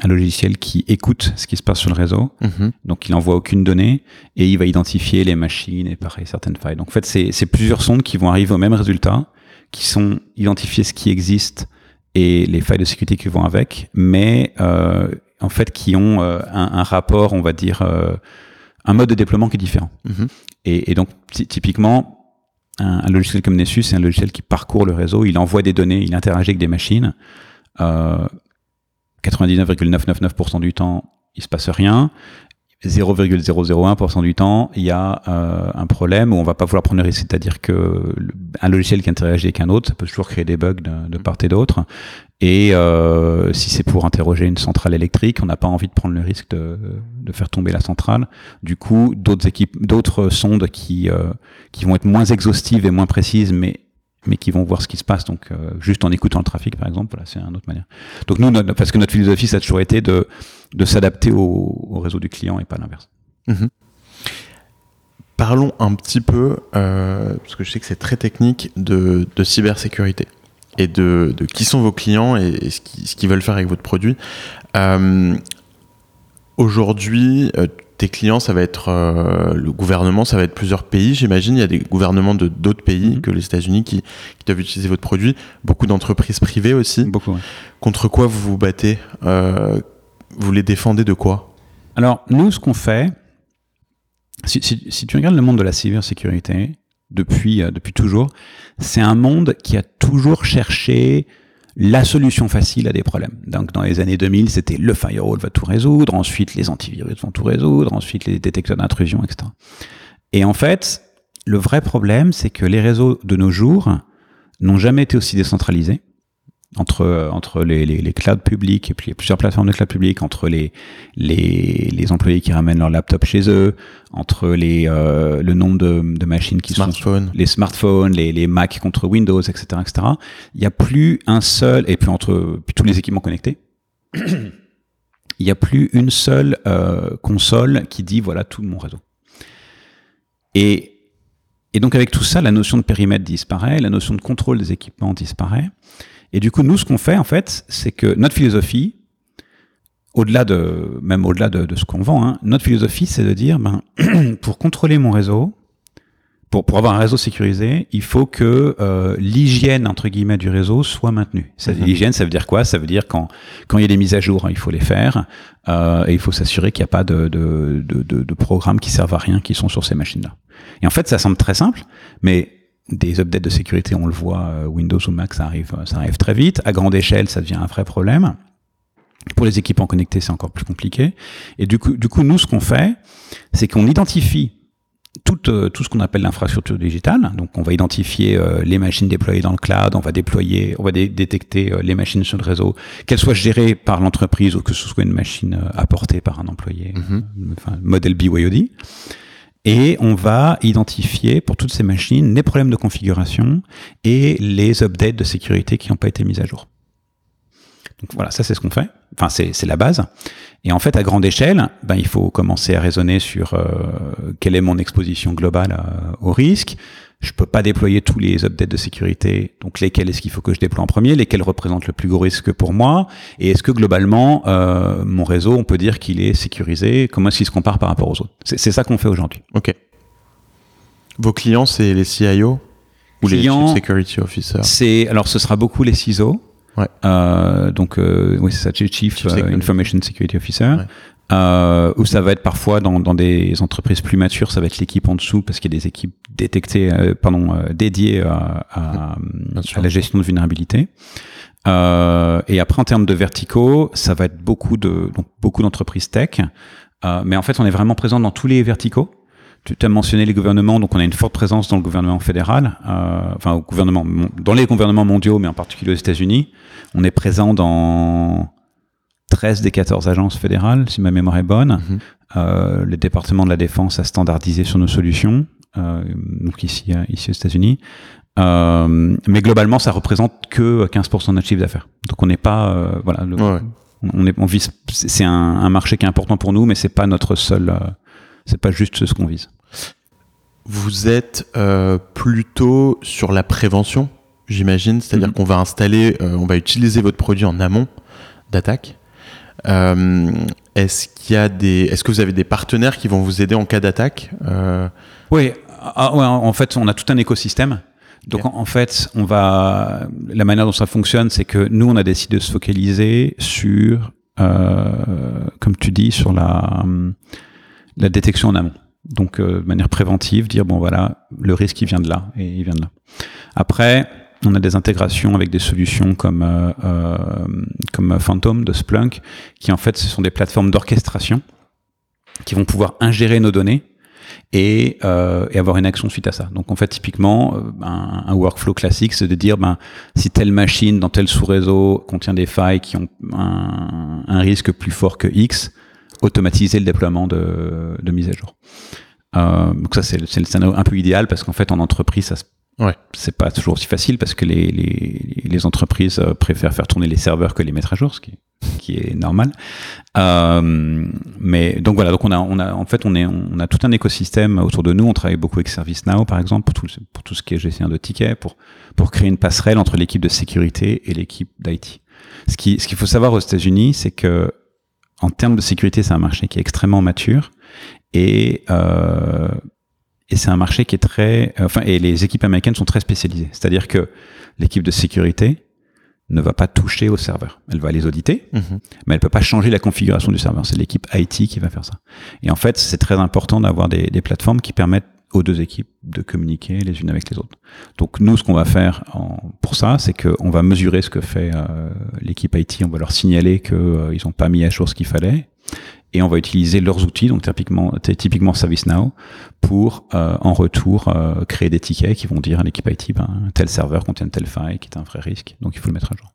un, logiciel qui écoute ce qui se passe sur le réseau. Mm-hmm. Donc il envoie aucune donnée et il va identifier les machines et pareil certaines failles. Donc en fait, c'est plusieurs sondes qui vont arriver au même résultat, qui sont identifier ce qui existe et les failles de sécurité qui vont avec, mais euh, en fait qui ont euh, un, un, rapport, on va dire. Euh, un mode de déploiement qui est différent. Mhm. Et, et, donc, typiquement, un, logiciel comme Nessus, c'est un logiciel qui parcourt le réseau, il envoie des données, il interagit avec des machines. Euh, 99,999% du temps, il se passe rien. 0,001% du temps, il y a euh, un problème où on va pas vouloir prendre le risque, c'est-à-dire que un logiciel qui interagit avec un autre, ça peut toujours créer des bugs de, de part et d'autre. Et euh, si c'est pour interroger une centrale électrique, on n'a pas envie de prendre le risque de, de, faire tomber la centrale. Du coup, d'autres équipes, d'autres sondes qui euh, qui vont être moins exhaustives et moins précises, mais mais qui vont voir ce qui se passe. Donc, euh, juste en écoutant le trafic, par exemple, voilà, c'est une autre manière. Donc nous, parce que notre philosophie, ça a toujours été de de s'adapter au, au, réseau du client et pas l'inverse. Mmh. Parlons un petit peu, euh, parce que je sais que c'est très technique, de, de cybersécurité et de, de, qui sont vos clients et, ce qu'ils veulent faire avec votre produit. Euh, Aujourd'hui, tes clients, ça va être euh, le gouvernement, ça va être plusieurs pays, j'imagine. Il y a des gouvernements de d'autres pays mm-hmm. que les États-Unis qui, qui, doivent utiliser votre produit. Beaucoup d'entreprises privées aussi. Beaucoup. Ouais. Contre quoi vous vous battez euh, Vous les défendez de quoi? Alors, nous, ce qu'on fait, si, si, si, tu regardes le monde de la cybersécurité, depuis, euh, depuis toujours, c'est un monde qui a toujours cherché la solution facile à des problèmes. Donc dans les années 2000, c'était le firewall va tout résoudre, ensuite les antivirus vont tout résoudre, ensuite les détecteurs d'intrusion, etc. Et en fait, le vrai problème, c'est que les réseaux de nos jours n'ont jamais été aussi décentralisés entre entre les, les, les clouds publics et puis il y a plusieurs plateformes de cloud public entre les les, les employés qui ramènent leur laptop chez eux entre les euh, le nombre de, de machines qui Smartphone. sont les smartphones les les Mac contre Windows etc etc il y a plus un seul et puis entre puis tous les équipements connectés il n'y a plus une seule euh, console qui dit voilà tout mon réseau et et donc avec tout ça, la notion de périmètre disparaît, la notion de contrôle des équipements disparaît. Et du coup, nous, ce qu'on fait, en fait, c'est que notre philosophie, au-delà de, même au-delà de, de ce qu'on vend, hein, notre philosophie, c'est de dire, ben, pour contrôler mon réseau, pour, pour avoir un réseau sécurisé, il faut que euh, l'hygiène entre guillemets du réseau soit maintenue. Mm-hmm. L'hygiène, ça veut dire quoi? Ça veut dire quand quand il y a des mises à jour, hein, il faut les faire euh, et il faut s'assurer qu'il n'y a pas de, de, de, de, de programmes qui servent à rien qui sont sur ces machines-là. Et en fait, ça semble très simple, mais des updates de sécurité, on le voit, euh, Windows ou Mac, ça arrive, ça arrive très vite. À grande échelle, ça devient un vrai problème. Pour les équipements connectés, c'est encore plus compliqué. Et du coup, du coup nous, ce qu'on fait, c'est qu'on identifie tout, euh, tout ce qu'on appelle l'infrastructure digitale. Donc, on va identifier euh, les machines déployées dans le cloud, on va déployer, on va dé détecter euh, les machines sur le réseau, qu'elles soient gérées par l'entreprise ou que ce soit une machine euh, apportée par un employé, mm -hmm. enfin, modèle BYOD. Et on va identifier pour toutes ces machines les problèmes de configuration et les updates de sécurité qui n'ont pas été mis à jour. Donc voilà, ça c'est ce qu'on fait. Enfin, c'est la base. Et en fait, à grande échelle, ben, il faut commencer à raisonner sur euh, quelle est mon exposition globale euh, au risque. Je peux pas déployer tous les updates de sécurité. Donc, lesquels est-ce qu'il faut que je déploie en premier? Lesquels représentent le plus gros risque pour moi? Et est-ce que globalement, euh, mon réseau, on peut dire qu'il est sécurisé? Comment est-ce qu'il se compare par rapport aux autres? C'est ça qu'on fait aujourd'hui. Ok. Vos clients, c'est les CIO ou Clients, les Chief Security Officers? C'est alors, ce sera beaucoup les CISO. Ouais. Euh, donc, euh, oui, c'est ça, Chief, Chief euh, Security. Information Security Officer. Ouais. Euh, ou ça va être parfois dans, dans des entreprises plus matures, ça va être l'équipe en dessous parce qu'il y a des équipes détectées, euh, pardon, euh, dédiées à, à, sûr. à la gestion de vulnérabilité. Euh, et après, en termes de verticaux, ça va être beaucoup de donc beaucoup d'entreprises tech, Euh, mais en fait, on est vraiment présent dans tous les verticaux. Tu as mentionné les gouvernements, donc on a une forte présence dans le gouvernement fédéral, euh, enfin au gouvernement, dans les gouvernements mondiaux, mais en particulier aux États-Unis. On est présent dans 13 des 14 agences fédérales, si ma mémoire est bonne. Mhm. Euh, le département de la défense a standardisé sur nos solutions, euh, donc ici, euh, ici aux États-Unis. Euh, mais globalement, ça représente que 15% de notre chiffre d'affaires. Donc on n'est pas, euh, voilà, le- Ouais. on est, on vise, c'est un, un marché qui est important pour nous, mais c'est pas notre seul, euh, c'est pas juste ce qu'on vise. Vous êtes euh, plutôt sur la prévention, j'imagine, c'est-à-dire Mhm. qu'on va installer, euh, on va utiliser votre produit en amont d'attaque. Euh, est-ce qu'il y a des, est-ce que vous avez des partenaires qui vont vous aider en cas d'attaque Euh, Oui, ah, ouais, en fait, on a tout un écosystème. Donc, en, fait, on va, la manière dont ça fonctionne, c'est que nous, on a décidé de se focaliser sur, euh, comme tu dis, sur la, la détection en amont. Donc, euh, de manière préventive, dire bon voilà, le risque il vient de là et il vient de là. Après, on a des intégrations avec des solutions comme euh, euh, comme Phantom de Splunk, qui en fait ce sont des plateformes d'orchestration qui vont pouvoir ingérer nos données et, euh, avoir une action suite à ça. Donc en fait, typiquement, un, workflow classique, c'est de dire, ben, si telle machine dans tel sous-réseau contient des failles qui ont un, risque plus fort que X, automatiser le déploiement de, de mise à jour. Donc ça, c'est le scénario un peu idéal parce qu'en fait, en entreprise, ça se Ouais. c'est pas toujours aussi facile parce que les, les, les entreprises euh, préfèrent faire tourner les serveurs que les mettre à jour, ce qui, qui est normal. Euh, mais donc voilà, donc on a, on a, en fait, on est, on a tout un écosystème autour de nous. On travaille beaucoup avec ServiceNow, par exemple, pour tout, pour tout ce qui est gestion de tickets, pour, pour créer une passerelle entre l'équipe de sécurité et l'équipe d'IT. Ce qui, ce qu'il faut savoir aux États-Unis, c'est que en termes de sécurité, c'est un marché qui est extrêmement mature et euh, et c'est un marché qui est très, euh, enfin, et les équipes américaines sont très spécialisées. C'est-à-dire que l'équipe de sécurité ne va pas toucher au serveur. Elle va les auditer, Mhm. mais elle peut pas changer la configuration du serveur. C'est l'équipe IT qui va faire ça. Et en fait, c'est très important d'avoir des, des plateformes qui permettent aux deux équipes de communiquer les unes avec les autres. Donc nous, ce qu'on va faire en- pour ça, c'est qu'on va mesurer ce que fait euh, l'équipe IT. On va leur signaler qu'ils n'ont pas mis à jour ce qu'il fallait. Et on va utiliser leurs outils, donc typiquement, typiquement ServiceNow, pour euh, en retour euh, créer des tickets qui vont dire à l'équipe IT, ben, tel serveur contient telle faille qui est un vrai risque, donc il faut le mettre à jour.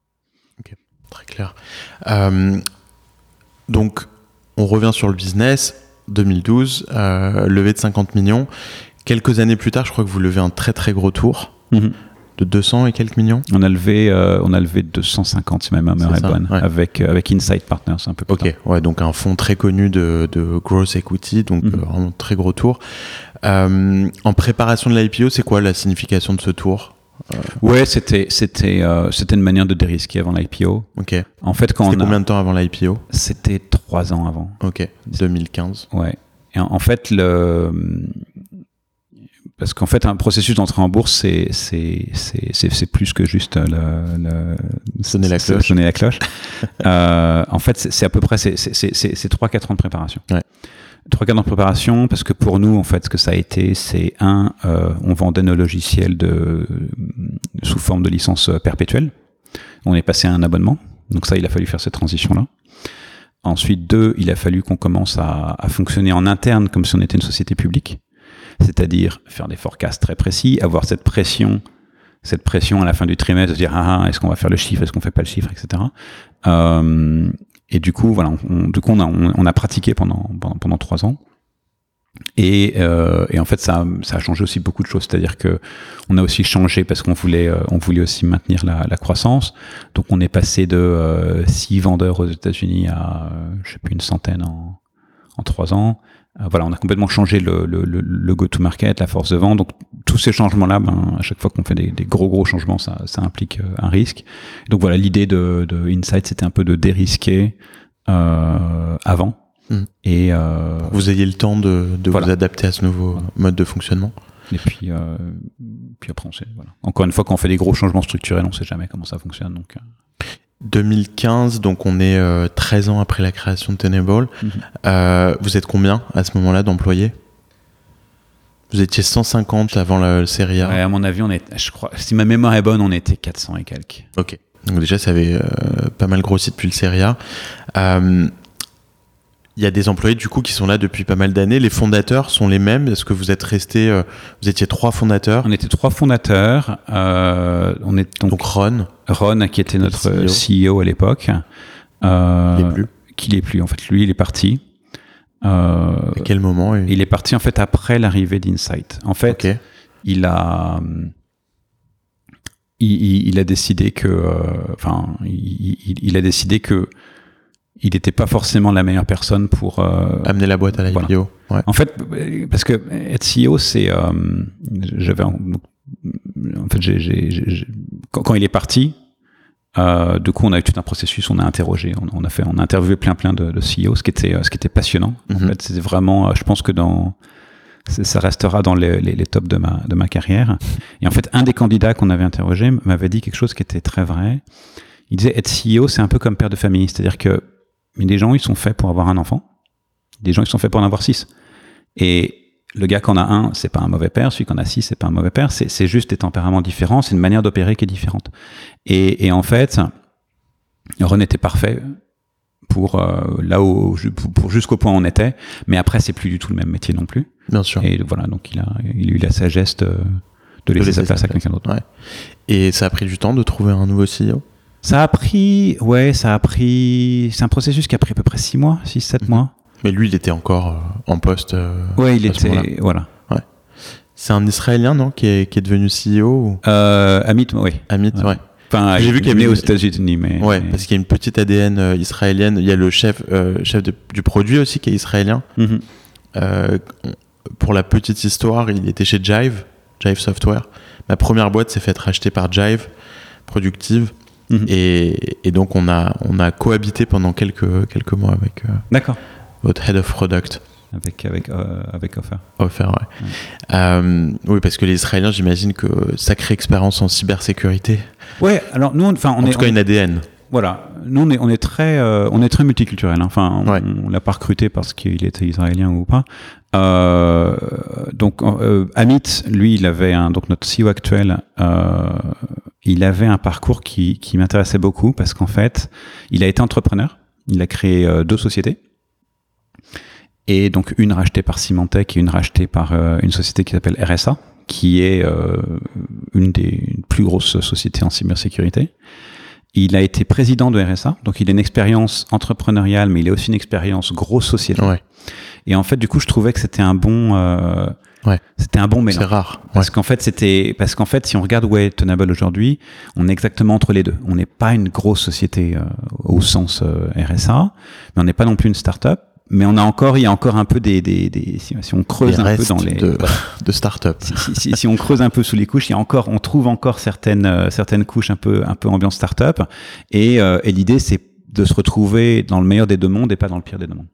Très clair. Euh, donc, on revient sur le business. 2012, euh, levée de 50 millions. Quelques années plus tard, je crois que vous levez un très très gros tour de 200 et quelques millions? On a levé, euh, on a levé 250 si ma mémoire C'est est bonne, ouais. avec euh, avec Insight Partners un peu plus. Ok, ouais, donc un fonds très connu de, de growth equity, donc euh, vraiment très gros tour. Euh, en préparation de l'IPO, c'est quoi la signification de ce tour? Ouais, c'était c'était c'était une manière de dérisquer avant l'IPO. Ok. En fait, quand C'était a, combien de temps avant l'IPO c'était trois ans avant. Ok, 2015. Ouais. Et en, en fait, le parce qu'en fait, un processus d'entrée en bourse, c'est c'est c'est c'est c'est plus que juste le, le Sonner la cloche. Sonner la cloche. euh, en fait, c'est à peu près c'est c'est c'est c'est c'est trois quatre ans de préparation. Trois quatre ans de préparation parce que pour nous, en fait, ce que ça a été, c'est un, euh, on vendait nos logiciels de sous forme de licence perpétuelle. On est passé à un abonnement. Donc ça, il a fallu faire cette transition-là. Ensuite, deux, il a fallu qu'on commence à, à fonctionner en interne comme si on était une société publique, c'est-à-dire faire des forecasts très précis, avoir cette pression, cette pression à la fin du trimestre de dire ah, ah, est-ce qu'on va faire le chiffre, est-ce qu'on fait pas le chiffre, etc. Euh, et du coup, voilà, on, du coup, on a, on, a pratiqué pendant, pendant trois ans. Et, euh, et, en fait, ça, ça, a changé aussi beaucoup de choses. C'est-à-dire que on a aussi changé parce qu'on voulait, euh, on voulait aussi maintenir la, croissance. Donc, on est passé de six vendeurs aux États-Unis à, je sais plus, une centaine en, en trois ans. Euh, voilà, on a complètement changé le, le, le go-to-market, la force de vente. Donc, tous ces changements-là, ben, à chaque fois qu'on fait des, des, gros, gros changements, ça, ça implique un risque. Donc, voilà, l'idée de, de Insight, c'était un peu de dérisquer avant Mm. Et euh, vous ayez le temps de, de Voilà. vous adapter à ce nouveau Voilà. mode de fonctionnement. et puis, euh, puis après, on sait. Voilà. Encore une fois, quand on fait des gros changements structurels, on sait jamais comment ça fonctionne. Donc, euh, 2015, donc on est euh, 13 ans après la création de Tenable. Mhm. Euh, vous êtes combien à ce moment-là d'employés? Vous étiez 150 avant la, le série A. ouais, à mon avis, on est, je crois, si ma mémoire est bonne, on était 400 et quelques. Ok. Donc déjà, ça avait euh, pas mal grossi depuis le série A. Euh, Il y a des employés du coup qui sont là depuis pas mal d'années. Les fondateurs sont les mêmes. Est-ce que vous êtes restés euh, Vous étiez trois fondateurs. On était trois fondateurs. Euh, on est donc, Donc Ron, Ron, qui était notre CEO, à l'époque. Euh, il est plus. Qui l'est plus. En fait, lui, il est parti. Euh, À quel moment il est parti en fait après l'arrivée d'Insight. En fait, Ok. il a il, a décidé que euh, enfin il, il- il a décidé que il n'était pas forcément la meilleure personne pour euh, Amener la boîte à Voilà. l'IPO. Ouais. en fait parce que être CEO c'est euh, j'avais en, en fait j'ai, j'ai- j'ai- quand, quand il est parti euh, du coup on a eu tout un processus on a interrogé on, on a fait on a interviewé plein plein de, de CEO ce qui était euh, ce qui était passionnant en Mhm. fait c'était vraiment euh, je pense que dans ça restera dans les, les, les tops de ma, de ma carrière. Et en fait, un des candidats qu'on avait interrogé m'avait dit quelque chose qui était très vrai. Il disait être CEO, c'est un peu comme père de famille. C'est-à-dire que mais des gens, ils sont faits pour avoir un enfant. Des gens, ils sont faits pour en avoir six. Et le gars qui en a un, c'est pas un mauvais père. Celui qui en a six, c'est pas un mauvais père. C'est juste des tempéraments différents. C'est une manière d'opérer qui est différente. Et, et en fait, Ron était parfait pour euh, là où pour, pour jusqu'au point où on était. Mais après, c'est plus du tout le même métier non plus. Bien sûr. Et voilà, donc il a, il a eu la sagesse de, de laisser laisser sa place à quelqu'un d'autre. Ouais. Et ça a pris du temps de trouver un nouveau CEO. Ça a pris, ouais, ça a pris, c'est un processus qui a pris à peu près 6 mois, 6, 7 Mhm. mois. Mais lui, il était encore euh, en poste. euh, Ouais, il était, voilà. C'est un Israélien, non, qui est, qui est devenu CEO ou? Euh, Amit, oui. Amit, Ouais. ouais. Enfin, J'ai vu est qu'il né avait- aux États-Unis, mais. Ouais, mais- parce qu'il y a une petite ADN euh, israélienne. Il y a le chef, euh, chef de- du produit aussi qui est israélien. Mhm. Euh, pour la petite histoire, il était chez Jive, Jive Software. Ma première boîte s'est faite racheter par Jive, Productive. Mhm. Et, et donc, on a, on a cohabité pendant quelques, quelques mois avec euh, D'accord. votre Head of Product. Avec, avec, euh, avec Offer. Offert, ouais. Euh, oui, parce que les Israéliens, j'imagine que sacrée expérience en cybersécurité. Ouais, alors nous, enfin, on en est. tout cas, on- une ADN. Voilà, nous on est, on est très, euh, on est très multiculturel. hein. Enfin, on, Ouais. on l'a pas recruté parce qu'il était israélien ou pas. Euh, donc, euh, Amit, lui, il avait un, donc notre CEO actuel, il avait un parcours qui, qui m'intéressait beaucoup parce qu'en fait, il a été entrepreneur. Il a créé euh, deux sociétés. Et donc une rachetée par Symantec et une rachetée par euh, une société qui s'appelle RSA, qui est euh, une des plus grosses sociétés en cybersécurité. Il a été président de RSA, donc il a une expérience entrepreneuriale, mais il a aussi une expérience grosse société. Ouais, Et en fait, du coup, je trouvais que c'était un bon, euh, Ouais. c'était un bon mélange. c'est rare. Ouais. Parce qu'en fait, c'était parce qu'en fait, si on regarde où est Tenable aujourd'hui, on est exactement entre les deux. On n'est pas une grosse société euh, au sens euh, RSA, mais on n'est pas non plus une start-up. Mais on a encore, il y a encore un peu des, des, des si, si on creuse Les un peu dans les, de, de start-up. si, si- si- si on creuse un peu sous les couches, il y a encore, on trouve encore certaines euh, certaines couches un peu un peu ambiance start-up. Et, euh, et l'idée, c'est de se retrouver dans le meilleur des deux mondes et pas dans le pire des deux mondes.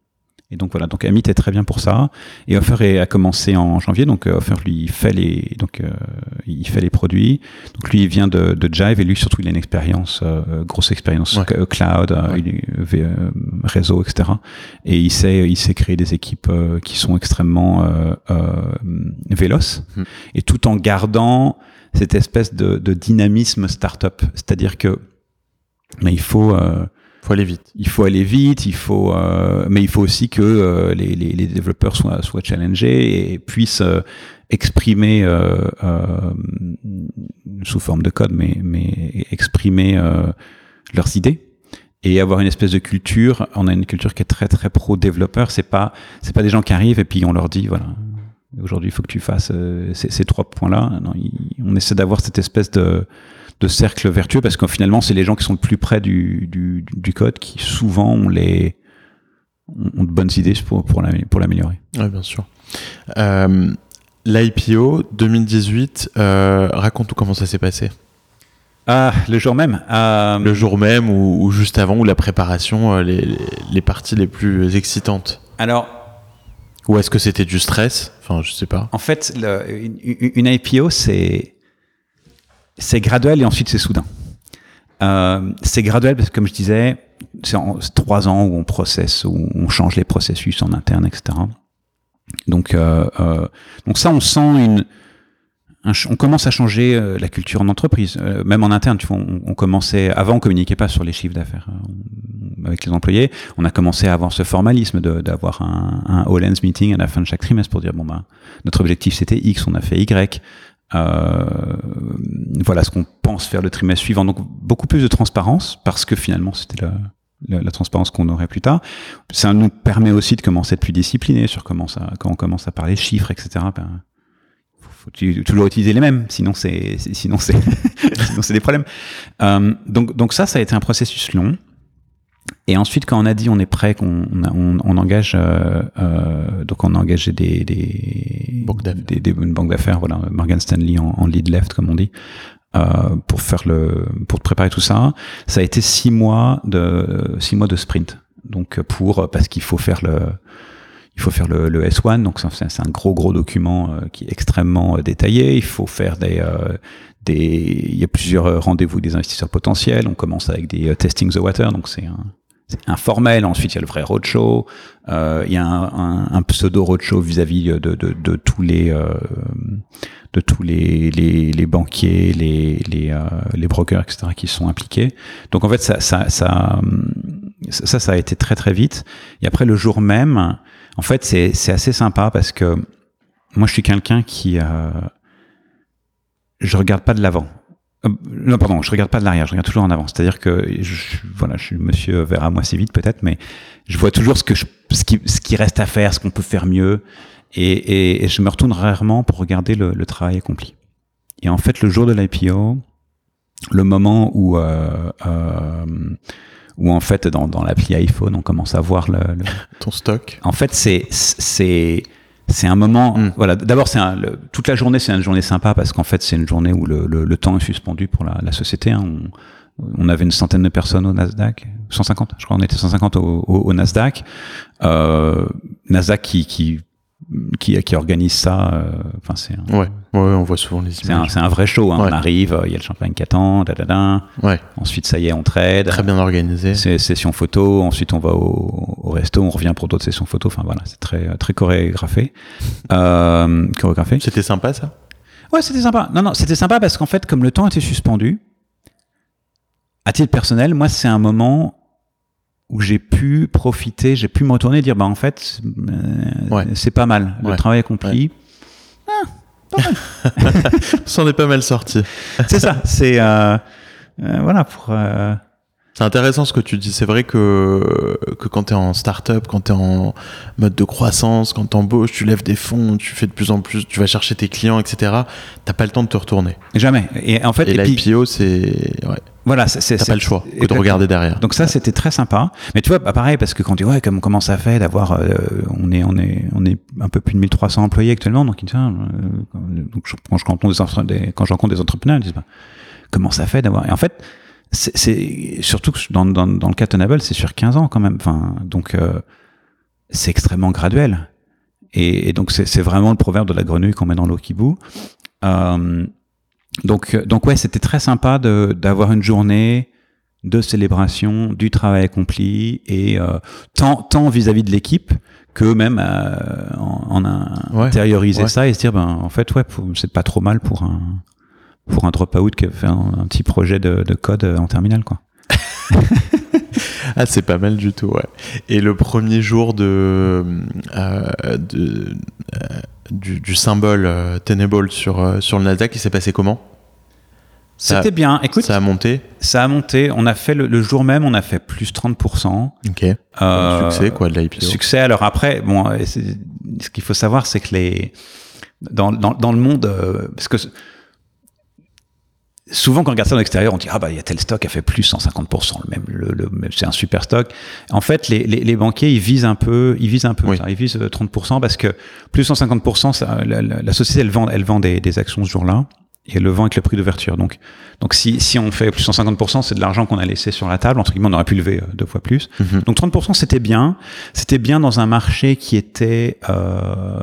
Et donc voilà, donc Amit est très bien pour ça. Et Offer a commencé en janvier, donc euh, Offer lui fait les donc euh, il fait les produits. Donc lui il vient de, de Jive et lui surtout il a une expérience euh, grosse expérience Ouais. c- cloud, euh, Ouais. euh, réseau, etc. Et il sait il sait créer des équipes euh, qui sont extrêmement euh, euh, véloces Mhm. et tout en gardant cette espèce de, de dynamisme startup. C'est-à-dire que mais il faut euh, Faut aller vite. il faut aller vite, il faut, euh, mais il faut aussi que euh, les, les, les développeurs soient, soient challengés et puissent euh, exprimer euh, euh, sous forme de code, mais, mais exprimer euh, leurs idées. et avoir une espèce de culture. On a une culture qui est très très pro développeur. C'est pas c'est pas des gens qui arrivent et puis on leur dit voilà aujourd'hui il faut que tu fasses ces, ces, trois points là. Non, on essaie d'avoir cette espèce de de cercle vertueux parce que finalement c'est les gens qui sont le plus près du, du, du code qui souvent ont les ont de bonnes idées pour pour l'améliorer. Oui, bien sûr. Euh, L'IPO 2018, euh, raconte-nous comment ça s'est passé. Ah, le jour même. Euh... Le jour même ou, ou, juste avant ou la préparation, les, les, parties les plus excitantes. Alors. Ou est-ce que c'était du stress? Enfin, je sais pas. En fait, le, une, une, IPO, c'est c'est graduel et ensuite c'est soudain. Euh, c'est graduel parce que, comme je disais, c'est trois ans où on processe, où on change les processus en interne, etc. Donc, euh, euh, donc ça, on sent une, on commence à changer euh, la culture en entreprise, euh, même en interne. Tu vois, on, on, commençait avant, on communiquait pas sur les chiffres d'affaires euh, avec les employés. On a commencé à avoir ce formalisme d'avoir un, un all-ends meeting à la fin de chaque trimestre pour dire bon ben notre objectif c'était X, on a fait Y. Euh, voilà ce qu'on pense faire le trimestre suivant. Donc beaucoup plus de transparence parce que finalement c'était la, la, transparence qu'on aurait plus tard. Ça nous permet aussi de commencer à être plus discipliné sur comment ça, quand on commence à parler chiffres, etc. Ben, faut toujours utiliser les mêmes, sinon c'est sinon c'est sinon c'est des problèmes. Euh, donc donc ça ça a été un processus long. Et ensuite, quand on a dit on est prêt, qu'on on, on, engage, euh, euh, donc on a engagé des, des, des, des une banque d'affaires, voilà, Morgan Stanley en, en, lead left comme on dit, euh, pour faire le, pour préparer tout ça. Ça a été six mois de six mois de sprint. Donc pour parce qu'il faut faire le il faut faire le, le S1, donc c'est un gros gros document euh, qui est extrêmement euh, détaillé. Il faut faire des, euh, des il y a plusieurs rendez-vous des investisseurs potentiels. On commence avec des testing the water, donc c'est un informel. Ensuite, il y a le vrai roadshow. Euh, il y a un, un, un pseudo roadshow vis-à-vis de, de, de, tous les euh, de tous les, les, les banquiers, les les, euh, les brokers, etc. qui sont impliqués. Donc en fait, ça ça, ça ça ça a été très très vite. Et après le jour même, en fait, c'est c'est assez sympa parce que moi, je suis quelqu'un qui euh, je regarde pas de l'avant. Euh, non, pardon, je regarde pas de l'arrière, je regarde toujours en avant. C'est-à-dire que je, voilà, je suis monsieur verra moi assez vite peut-être, mais je vois toujours ce que je, ce qui, ce qui reste à faire, ce qu'on peut faire mieux, et, et, et, je me retourne rarement pour regarder le, le, travail accompli. Et en fait, le jour de l'IPO, le moment où euh, euh, où en fait dans, dans l'appli iPhone on commence à voir le, le... ton stock. En fait, c'est c'est c'est un moment. Mm. Voilà. D'abord, c'est toute la journée, c'est une journée sympa parce qu'en fait, c'est une journée où le, le, le, temps est suspendu pour la, la société. Hein. On, on, avait une centaine de personnes au Nasdaq, 150, je crois, on était 150 au, au, au Nasdaq. Euh, Nasdaq qui, qui qui, qui organise ça. Euh, enfin, c'est un, ouais. ouais, on voit souvent les images. C'est un, un, vrai show. Hein. Ouais. On arrive, il y a le champagne qui attend, da, da, da. Ouais. Ensuite, ça y est, on trade. Très bien organisé. C'est session photo. Ensuite, on va au, au resto, on revient pour d'autres sessions photo. Enfin voilà, c'est très très chorégraphé. euh, chorégraphé. C'était sympa ça? Ouais, c'était sympa. Non, non, c'était sympa parce qu'en fait, comme le temps était suspendu, à titre personnel, moi, c'est un moment où j'ai pu profiter, j'ai pu me retourner et dire bah en fait euh, ouais. c'est pas mal, le ouais. travail accompli. Ouais. Ah, pas mal. C'en est pas mal sorti. c'est ça, c'est euh, euh, voilà pour. C'est intéressant ce que tu dis. C'est vrai que, que quand tu es en start-up, quand tu es en mode de croissance, quand tu embauches, tu lèves des fonds, tu fais de plus en plus, tu vas chercher tes clients, etc. T'as pas le temps de te retourner. Jamais. Et en fait, et, et l'IPO, c'est. Ouais. Voilà, c'est t'as pas le choix que de regarder derrière. Donc ça, c'était très sympa. Mais tu vois, bah, pareil, parce que quand tu ouais, comme comment ça fait d'avoir, euh, on est, on est, on est un peu plus de 1300 employés actuellement. Donc, tiens, euh, donc quand je rencontre des, quand je rencontre des entrepreneurs, ils disent bah, comment ça fait d'avoir. Et en fait, c'est surtout que dans, dans, dans le cas Tenable, c'est sur 15 ans quand même. Enfin, donc euh, c'est extrêmement graduel. Et, et donc c'est vraiment le proverbe de la grenouille qu'on met dans l'eau qui bout. Euh, donc, donc ouais, c'était très sympa d'avoir une journée de célébration du travail accompli et euh, tant tant vis-à-vis -vis de l'équipe que même euh, en, en ouais, intérioriser ouais. ça et se dire ben en fait ouais c'est pas trop mal pour un pour un dropout qui fait un, un, petit projet de, de code en terminal quoi. ah c'est pas mal du tout ouais. Et le premier jour de, euh, de du, du, symbole euh, Tenable sur, euh, sur le Nasdaq, il s'est passé comment? C'était bien. Écoute, Ça a monté? ça a monté. On a fait le, le jour même, on a fait plus 30%. Ok. Euh, Succès quoi de l'IPO. Succès. Alors après, bon, euh, ce qu'il faut savoir, c'est que les dans, dans, dans le monde, euh, parce que souvent quand on regarde ça de l'extérieur, on dit ah bah il y a tel stock qui a fait plus 150%, le même, le, le- c'est un super stock. En fait, les, les, les banquiers ils visent un peu, ils visent un peu, Oui. ça, ils visent euh, 30% parce que plus 150%, ça, la, la- la société elle vend, elle vend des, des actions ce jour-là. Et le vend avec le prix d'ouverture. Donc, donc si, si on fait plus 150%, c'est de l'argent qu'on a laissé sur la table. Entre guillemets, on aurait pu lever euh, deux fois plus. Mhm. Donc 30% c'était bien. C'était bien dans un marché qui était euh,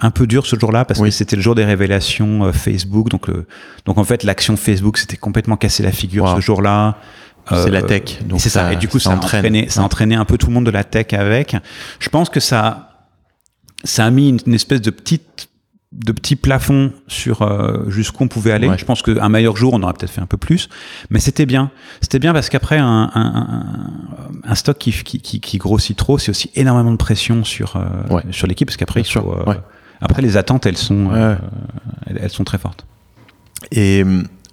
un peu dur ce jour-là parce Oui. que c'était le jour des révélations euh, Facebook. Donc, le, donc en fait l'action Facebook s'était complètement cassé la figure Wow. ce jour-là. C'est Euh, la tech, donc c'est ça. Et du coup ça ça, entraîne. entraîné, ça entraîné un peu tout le monde de la tech avec. Je pense que ça, ça a mis une, une espèce de petite de petit plafond sur euh, jusqu'où on pouvait aller. Ouais. Je pense qu'un meilleur jour, on aurait peut-être fait un peu plus, mais c'était bien. C'était bien parce qu'après un, un, un, un stock qui, qui, qui, qui grossit trop, c'est aussi énormément de pression sur euh, Ouais. sur l'équipe parce qu'après euh, ouais. après les attentes elles sont euh, elles, elles sont très fortes. Et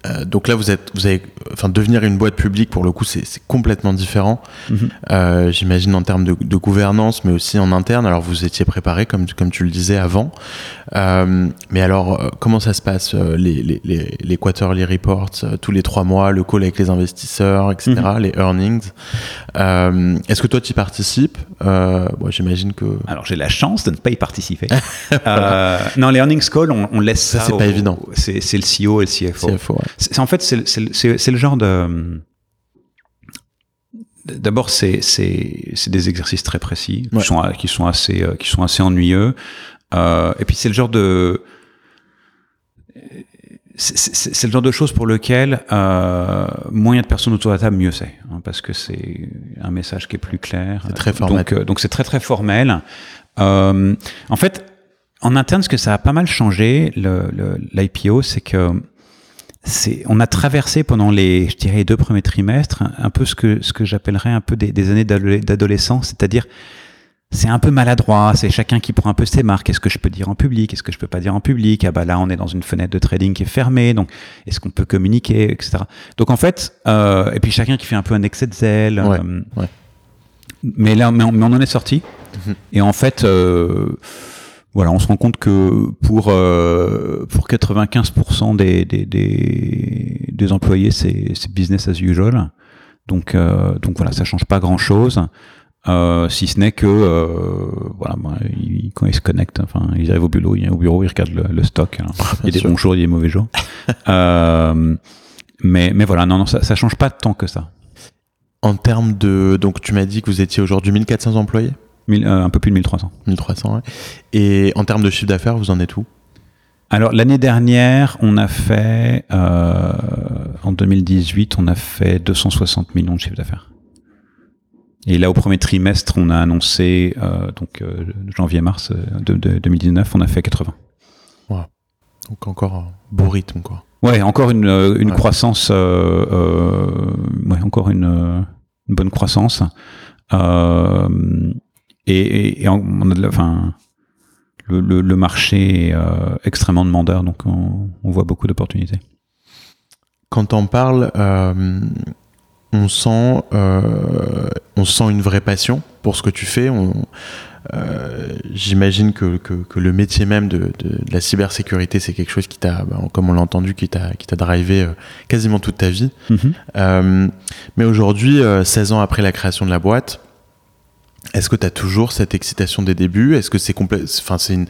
euh, donc là, vous êtes, vous avez, enfin, devenir une boîte publique pour le coup, c'est complètement différent. Mhm. Euh, J'imagine en termes de, de gouvernance, mais aussi en interne. Alors vous étiez préparé, comme comme tu le disais avant. Euh, mais alors, comment ça se passe les, les, les, les quarterly reports tous les trois mois, le call avec les investisseurs, etc., les earnings? Euh, Est-ce que toi tu y participes? Euh, bon, J'imagine que Alors j'ai la chance de ne pas y participer. euh, non, les earnings call, on, on laisse ça. Ça, c'est pas évident. C'est c'est le CEO et le CFO. CFO. ouais. C'est en fait c'est le- c'est le- c'est c'est le genre de D'abord, c'est c'est c'est des exercices très précis Ouais. qui sont qui sont assez euh, qui sont assez ennuyeux. Euh, et puis c'est le genre de c'est- le genre de choses pour lequel euh, moins il y a de personnes autour de la table, mieux c'est, hein, parce que c'est un message qui est plus clair. C'est très Donc, formaté. euh, Donc c'est très très formel. En fait, en interne, ce que ça a pas mal changé, le- le- l'IPO, c'est que on a traversé pendant les, je dirais, les deux premiers trimestres, un, un peu ce que, ce que j'appellerais un peu des, des années d'ado- d'adolescence, c'est-à-dire, c'est un peu maladroit, c'est chacun qui prend un peu ses marques. Est-ce que je peux dire en public? Est-ce que je peux pas dire en public? Ah bah là, on est dans une fenêtre de trading qui est fermée, donc est-ce qu'on peut communiquer, etc. Donc en fait, euh, et puis chacun qui fait un peu un excès de zèle. Ouais, euh, ouais. Mais là, mais on, mais on en est sorti. Mhm. Et en fait, euh, voilà, on se rend compte que pour euh, pour 95% des des, des des employés, c'est c'est business as usual. Donc euh, donc voilà, ça change pas grand chose. Euh, si ce n'est que euh, voilà, bah, ils- quand ils se connectent, enfin, ils arrivent au bureau, ils, au bureau, ils regardent le, le stock. Alors, il y a des sûr. bons jours, il y a des mauvais jours. euh, mais mais voilà, non non, ça, ça change pas tant que ça. En termes de, donc tu m'as dit que vous étiez aujourd'hui 1400 employés, Euh, un peu plus de 1300. 1300. ouais. Et en termes de chiffre d'affaires, vous en êtes où? Alors l'année dernière, on a fait euh, en 2018, on a fait 260 millions de chiffre d'affaires. Et là, au premier trimestre, on a annoncé euh, donc euh, janvier-mars euh, de, de 2019, on a fait 80. Donc encore un beau rythme, quoi. Ouais, encore une, une Ouais. croissance, ouais, encore une, une bonne croissance. Euh, et, et, et on on a de la, enfin, le, le, le marché est euh, extrêmement demandeur, donc on, on voit beaucoup d'opportunités. Quand on parle, euh, on sent, euh, on sent une vraie passion pour ce que tu fais. On, J'imagine que, que, que le métier même de, de, de la cybersécurité, c'est quelque chose qui t'a, bah, comme on l'a entendu, qui t'a drivé quasiment toute ta vie. Euh, mais aujourd'hui, euh, 16 ans après la création de la boîte, est-ce que tu as toujours cette excitation des débuts? Est-ce que c'est enfin c'est une-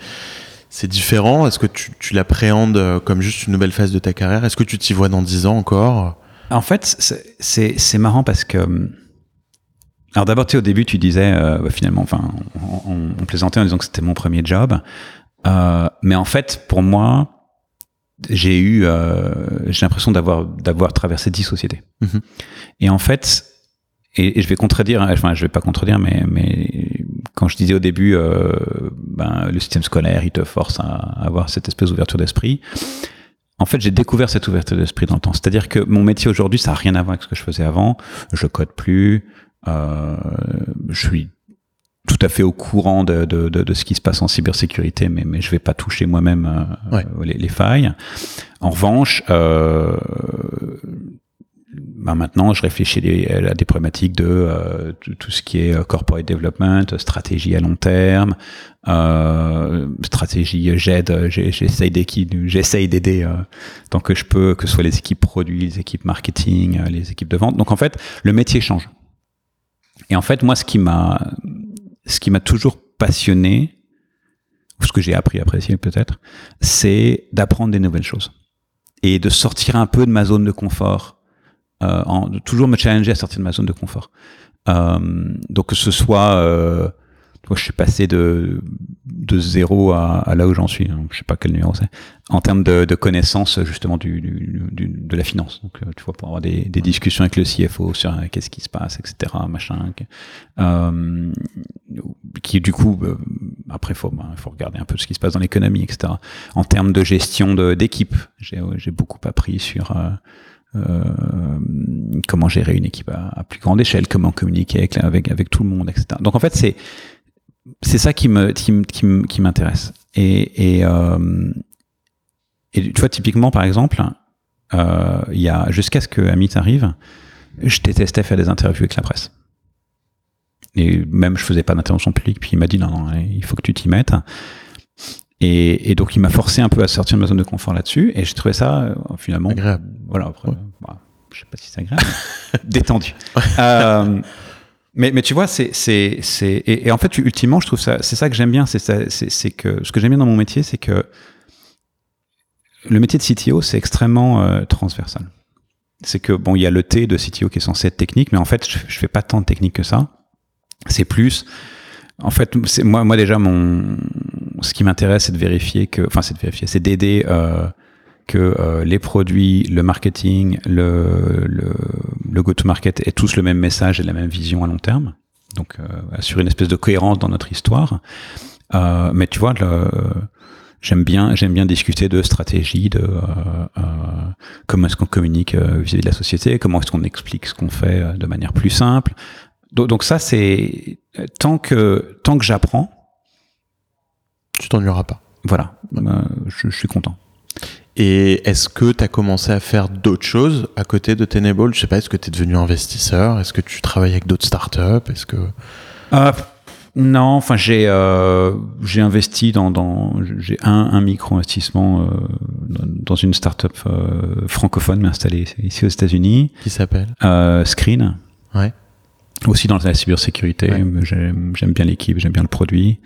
c'est différent? Est-ce que tu, tu l'appréhendes euh, comme juste une nouvelle phase de ta carrière? Est-ce que tu t'y vois dans 10 ans encore? En fait, c'est- marrant parce que. hum, Alors d'abord, tu sais, au début, tu disais, euh, bah, finalement, enfin, on, on- on plaisantait en disant que c'était mon premier job. Euh, mais en fait, pour moi, j'ai eu, euh, j'ai l'impression d'avoir d'avoir traversé dix sociétés. Mhm. Et en fait, et, et je vais contredire, hein, enfin, je vais pas contredire, mais mais quand je disais au début, euh, ben, le système scolaire, il te force à avoir cette espèce d'ouverture d'esprit. En fait, j'ai découvert cette ouverture d'esprit dans le temps. C'est-à-dire que mon métier aujourd'hui, ça n'a rien à voir avec ce que je faisais avant. Je code plus. Euh, je suis tout à fait au courant de, de, de, de ce qui se passe en cybersécurité, mais, mais je vais pas toucher moi-même euh, Ouais. les, les failles. En revanche, euh, bah maintenant, je réfléchis des- à des problématiques de euh, tout, ce qui est euh, corporate development, stratégie à long terme, euh, stratégie j'aide, j'ai- j'essaye d'aider euh, tant que je peux, que ce soit les équipes produits, les équipes marketing, euh, les équipes de vente. Donc en fait, le métier change. Et en fait, moi, ce qui m'a, ce qui m'a toujours passionné, ou ce que j'ai appris à apprécier peut-être, c'est d'apprendre des nouvelles choses et de sortir un peu de ma zone de confort euh, en, de toujours me challenger à sortir de ma zone de confort. Euh, donc que ce soit, euh, moi, je suis passé de de zéro à, à là où j'en suis. hein, je sais pas quel numéro c'est. En termes de, de connaissances justement du, du, du- de la finance. Donc euh, tu vois pour avoir des, des discussions avec le CFO sur euh, qu'est-ce qui se passe, etc. Machin. Euh, qui du coup après faut ben, faut regarder un peu ce qui se passe dans l'économie, etc. En termes de gestion d'équipe, j'ai beaucoup appris sur comment gérer une équipe à, plus grande échelle, comment communiquer avec, avec, tout le monde, etc. Donc en fait, c'est c'est ça qui me qui, qui, m'intéresse. Et, et, euh, et tu vois, typiquement, par exemple, euh, il jusqu'à ce que Amit arrive, je détestais faire des interviews avec la presse. Et même, je faisais pas d'intervention publique. Puis il m'a dit non, non, il faut que tu t'y mettes. Et, et donc, il m'a forcé un peu à sortir de ma zone de confort là-dessus. Et j'ai trouvé ça euh, finalement Agréable. voilà, après, Ouais. bah, je sais pas si c'est agréable. Détendu. Euh, mais, mais tu vois, c'est, c'est, c'est, et, et en fait, ultimement, je trouve ça, c'est ça que j'aime bien, c'est ça, c'est, c'est que, ce que j'aime bien dans mon métier, c'est que le métier de CTO, c'est extrêmement euh, transversal. C'est que, bon, il y a le T de CTO qui est censé être technique, mais en fait, je, je fais pas tant de technique que ça. C'est plus, en fait, c'est, moi, moi déjà, mon, ce qui m'intéresse, c'est de vérifier que, enfin, c'est de vérifier, c'est d'aider, euh, que euh, les produits, le marketing, le, le, le go-to-market aient tous le même message et la même vision à long terme. Donc, euh, assurer une espèce de cohérence dans notre histoire. Euh, mais tu vois, le, j'aime bien, j'aime bien discuter de stratégie, de euh, euh, comment est-ce qu'on communique euh, vis-à-vis de la société, comment est-ce qu'on explique ce qu'on fait euh, de manière plus simple. Donc, donc ça, c'est tant que tant que j'apprends, Tu t'ennuieras pas. voilà, euh, je, je suis content. Et est-ce que tu as commencé à faire d'autres choses à côté de Tenable? Je sais pas, est-ce que tu es devenu investisseur? Est-ce que tu travailles avec d'autres startups? Est-ce que Euh, non, enfin j'ai euh, j'ai investi dans, dans j'ai un, un micro investissement euh, dans, une startup euh, francophone mais installée ici aux États-Unis, qui s'appelle? Screen. Ouais. Aussi dans la cybersécurité, Ouais. j'aime bien l'équipe, j'aime bien le produit.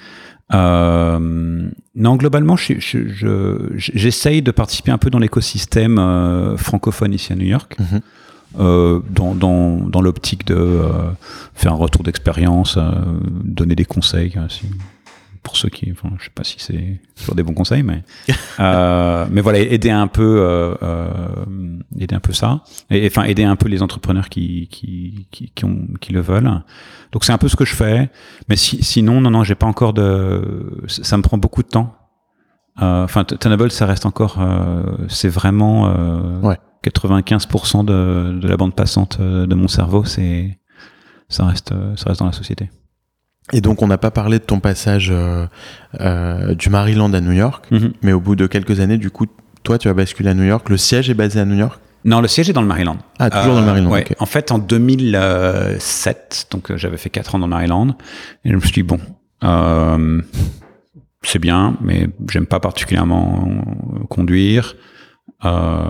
Euh, non, globalement, je- je- je- j'essaye de participer un peu dans l'écosystème euh, francophone ici à New York Mhm. euh, dans, dans, dans l'optique de faire un retour d'expérience, donner des conseils. si- pour ceux qui, enfin, je sais pas si c'est toujours des bons conseils, mais euh, mais voilà, aider un peu, euh, euh, aider un peu ça, et enfin aider un peu les entrepreneurs qui qui qui, qui, ont, qui le veulent. Donc c'est un peu ce que je fais, mais si, sinon non non, j'ai pas encore de, ça me prend beaucoup de temps. Euh, Enfin, Tenable, ça reste encore, euh, c'est vraiment euh, Ouais. 95% de, de la bande passante de mon cerveau, c'est ça reste, ça reste dans la société. Et donc, on n'a pas parlé de ton passage euh, euh, du Maryland à New York, mais au bout de quelques années, du coup, toi, tu as basculé à New York. Le siège est basé à New York? Non, le siège est dans le Maryland. Ah, toujours dans le Maryland. ouais. ok. En fait, en 2007, donc euh, j'avais fait 4 ans dans le Maryland, et je me suis dit, bon, euh, c'est bien, mais j'aime pas particulièrement euh, conduire, euh,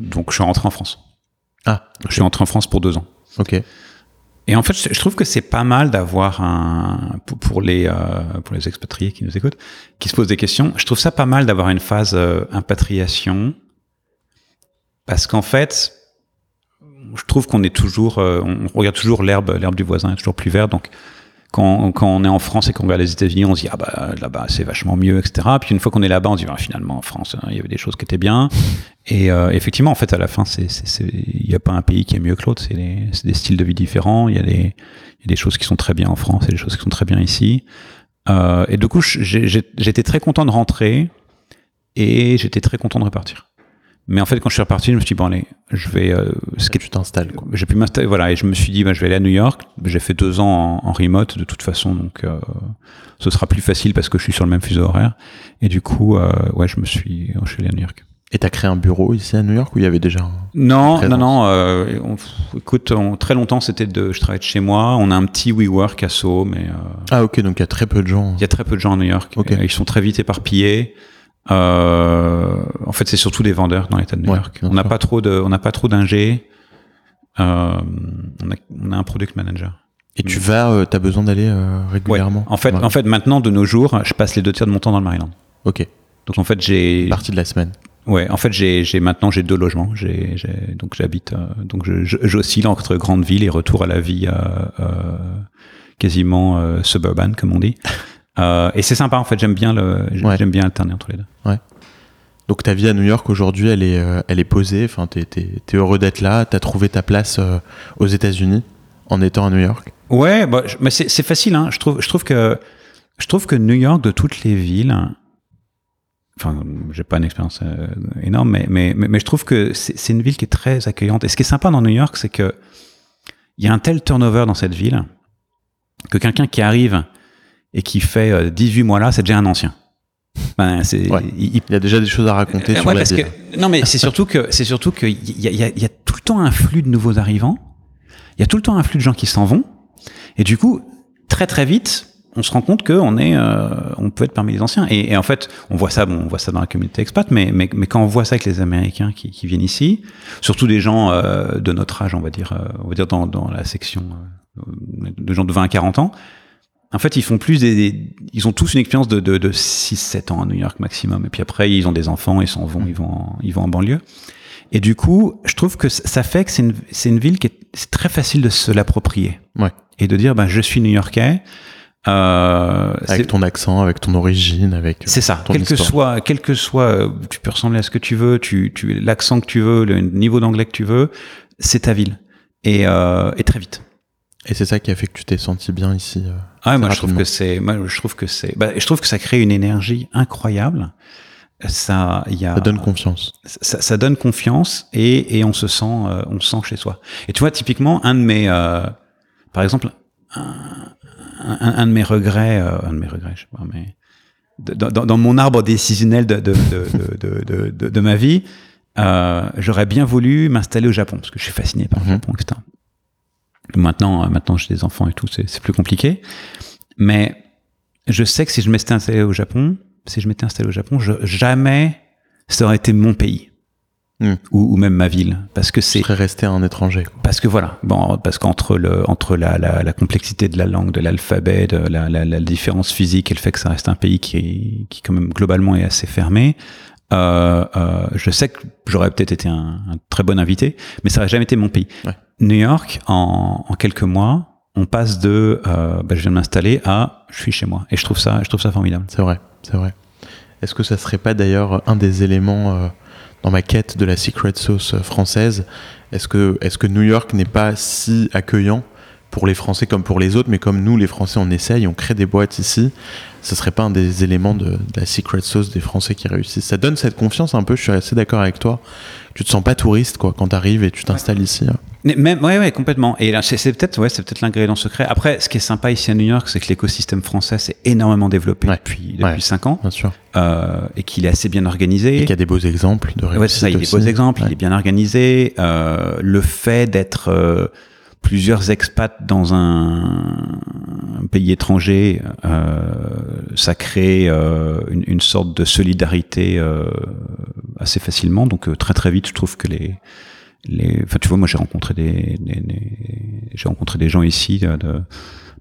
donc je suis rentré en France. Ah, Je suis rentré en France pour deux ans. ok. Et en fait, je trouve que c'est pas mal d'avoir un pour- pour les euh, pour les expatriés qui nous écoutent, qui se posent des questions. Je trouve ça pas mal d'avoir une phase euh, impatriation, parce qu'en fait, je trouve qu'on est toujours, euh, on regarde toujours l'herbe l'herbe du voisin est toujours plus verte. Donc quand, quand on est en France et qu'on regarde les États-Unis, on se dit ah bah là-bas c'est vachement mieux, etc. Puis une fois qu'on est là-bas, on se dit ah, finalement en France hein, il y avait des choses qui étaient bien. Et euh, effectivement, en fait, à la fin, il n'y a pas un pays qui est mieux que l'autre. C'est des, styles de vie différents. Il y a des il y a des choses qui sont très bien en France et des choses qui sont très bien ici. Euh, et du coup, j'étais très content de rentrer et j'étais très content de repartir. Mais en fait, quand je suis reparti, je me suis dit bon allez, je vais. Euh, ce Tu t'installes, quoi. j'ai pu m'installer, voilà, et je me suis dit, bah, je vais aller à New York. J'ai fait deux ans en, en remote de toute façon, donc euh, ce sera plus facile parce que je suis sur le même fuseau horaire. Et du coup, euh, ouais, je me suis, je suis allé à New York. Et t'as créé un bureau ici à New York où il y avait déjà un... Non, non, non. euh, on- écoute, on- très longtemps, c'était de, je travaillais de chez moi. On a un petit WeWork à Sceaux, mais euh, Ah ok, donc il y a très peu de gens. il y a très peu de gens à New York. Ok. Euh, Ils sont très vite éparpillés. Euh, en fait, c'est surtout des vendeurs dans l'État de New Ouais, York. On n'a pas trop de, on n'a pas trop d'ingé. Euh, on, a, on a un product manager. Et tu vas, euh, t'as besoin d'aller Ouais. régulièrement? En fait, Ouais. en fait, maintenant, de nos jours, je passe les deux tiers de mon temps dans le Maryland. Ok, Donc en fait, j'ai, partie de la semaine. ouais, en fait, j'ai, j'ai maintenant j'ai deux logements. J'ai, j'ai- donc j'habite, euh, donc j'oscille entre grande ville et retour à la vie euh, euh, quasiment suburban, comme on dit. Euh, et c'est sympa en fait. J'aime bien le, Ouais. j'aime bien alterner entre les deux. Donc ta vie à New York aujourd'hui, elle est, euh, elle est posée. Enfin, t'es, t'es, t'es heureux d'être là. T'as trouvé ta place euh, aux États-Unis en étant à New York? Ouais, bah, je- mais c'est, c'est facile. Hein. Je trouve, je trouve que, je trouve que New York, de toutes les villes, enfin, j'ai pas une expérience euh, énorme, mais, mais, mais, mais je trouve que c'est, c'est une ville qui est très accueillante. Et ce qui est sympa dans New York, c'est que il y a un tel turnover dans cette ville que quelqu'un qui arrive et qui fait euh, 18 mois là, c'est déjà un ancien. Ben, c'est, Ouais. il- il a déjà des choses à raconter euh, sur ouais, la parce ville. que- non, mais c'est surtout que c'est surtout que il y y a- il y a tout le temps un flux de nouveaux arrivants. Il y a tout le temps un flux de gens qui s'en vont. Et du coup, très très vite, on se rend compte que on est, euh, on peut être parmi les anciens. Et, et en fait, on voit ça, bon, on voit ça dans la communauté expat, mais mais, mais quand on voit ça avec les Américains qui, qui viennent ici, surtout des gens euh, de notre âge, on va dire, euh, on va dire dans, dans la section euh, de gens de 20 à 40 ans. En fait, ils font plus des, des- ils ont tous une expérience de, de, de 6-7 ans à New York maximum. Et puis après, ils ont des enfants, ils s'en vont, ils vont, en, ils vont en banlieue. Et du coup, je trouve que ça fait que c'est une, c'est une ville qui est, c'est très facile de se l'approprier. Ouais. Et de dire, ben, je suis New-Yorkais. Euh, Avec ton accent, avec ton origine, avec. c'est ça. ton Quel que soit, quel que soit, euh, tu peux ressembler à ce que tu veux, tu, tu, l'accent que tu veux, le niveau d'anglais que tu veux, c'est ta ville. Et, euh, et très vite. Et c'est ça qui a fait que tu t'es senti bien ici. Ah, ouais, moi, je trouve que c'est, moi, je trouve que c'est, bah, je trouve que ça crée une énergie incroyable. Ça, il y a, Ça donne confiance. ça, ça donne confiance et, et on se sent, euh, on se sent chez soi. Et tu vois, typiquement, un de mes, euh, par exemple, un, un, un de mes regrets, euh, un de mes regrets, je sais pas, mais dans, dans- dans mon arbre décisionnel de, de, de, de, de, de, de ma vie, euh, j'aurais bien voulu m'installer au Japon parce que je suis fasciné par le Mhm. Japon, etc. Maintenant, euh, maintenant j'ai des enfants et tout, c'est plus compliqué. Mais je sais que si je m'étais installé au Japon, si je m'étais installé au Japon, je, jamais ça aurait été mon pays Hmm. ou, ou même ma ville, parce que c'est serais resté un étranger. quoi. parce que voilà, bon, parce qu'entre le entre la, la, la complexité de la langue, de l'alphabet, de la, la, la différence physique et le fait que ça reste un pays qui est, qui quand même globalement est assez fermé, euh, euh, je sais que j'aurais peut-être été un, un très bon invité, mais ça n'aurait jamais été mon pays. Ouais. New York, en, quelques mois, on passe de euh, bah, je viens de m'installer à je suis chez moi, et je trouve ça, je trouve ça formidable. C'est vrai, c'est vrai. Est-ce que ça serait pas d'ailleurs un des éléments euh, dans ma quête de la secret sauce euh, française? Est-ce que, est que New York n'est pas si accueillant pour les Français comme pour les autres, mais comme nous, les Français, on essaye, on crée des boîtes ici, ce serait pas un des éléments de, de la secret sauce des Français qui réussissent Ça donne cette confiance un peu, je suis assez d'accord avec toi. Tu te sens pas touriste quoi quand tu arrives et tu t'installes ici. hein. Mais Même, ouais, ouais, complètement. Et là, c'est peut-être, ouais, peut-être l'ingrédient secret. Après, ce qui est sympa ici à New York, c'est que l'écosystème français s'est énormément développé Ouais. depuis depuis Ouais. cinq ans Bien sûr. euh, et qu'il est assez bien Et organisé. qu'il y a des beaux exemples de réussite Ouais, ça. Il y a des beaux exemples. Il est bien organisé. Euh, le fait d'être euh, plusieurs expats dans un, pays étranger, euh, ça crée euh, une, une sorte de solidarité euh, assez facilement. Donc euh, très très vite, je trouve que les les, enfin tu vois, moi j'ai rencontré des, des- des- j'ai rencontré des gens ici, de, de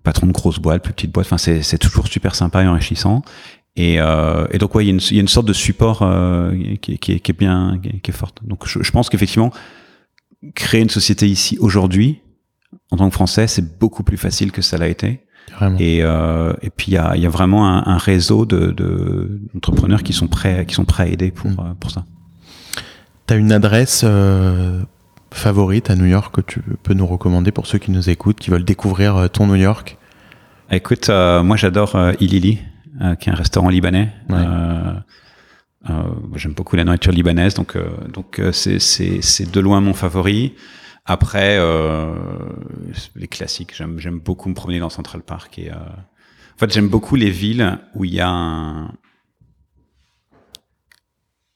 patrons de grosses boîtes, plus petites boîtes. Enfin c'est c'est toujours super sympa et enrichissant. Et, euh, et donc ouais, il y, a une- y a une sorte de support euh, qui, qui, qui est bien, qui est forte. Donc je, je pense qu'effectivement créer une société ici aujourd'hui en tant que Français, c'est beaucoup plus facile que ça l'a été. Vraiment. Et, euh, et puis il y a, y a vraiment un, un réseau de, de d'entrepreneurs qui sont prêts, qui sont prêts à aider pour Mm. euh, pour ça. T'as une adresse euh, favorite à New York que tu peux nous recommander pour ceux qui nous écoutent, qui veulent découvrir euh, ton New York? Écoute, euh, moi j'adore euh, Ilili, qui est un restaurant libanais. Ouais. J'aime beaucoup la nourriture libanaise, donc euh, donc c'est c'est c'est de loin mon favori. Après euh, les classiques, j'aime beaucoup me promener dans Central Park et euh, en fait j'aime beaucoup les villes où il y a un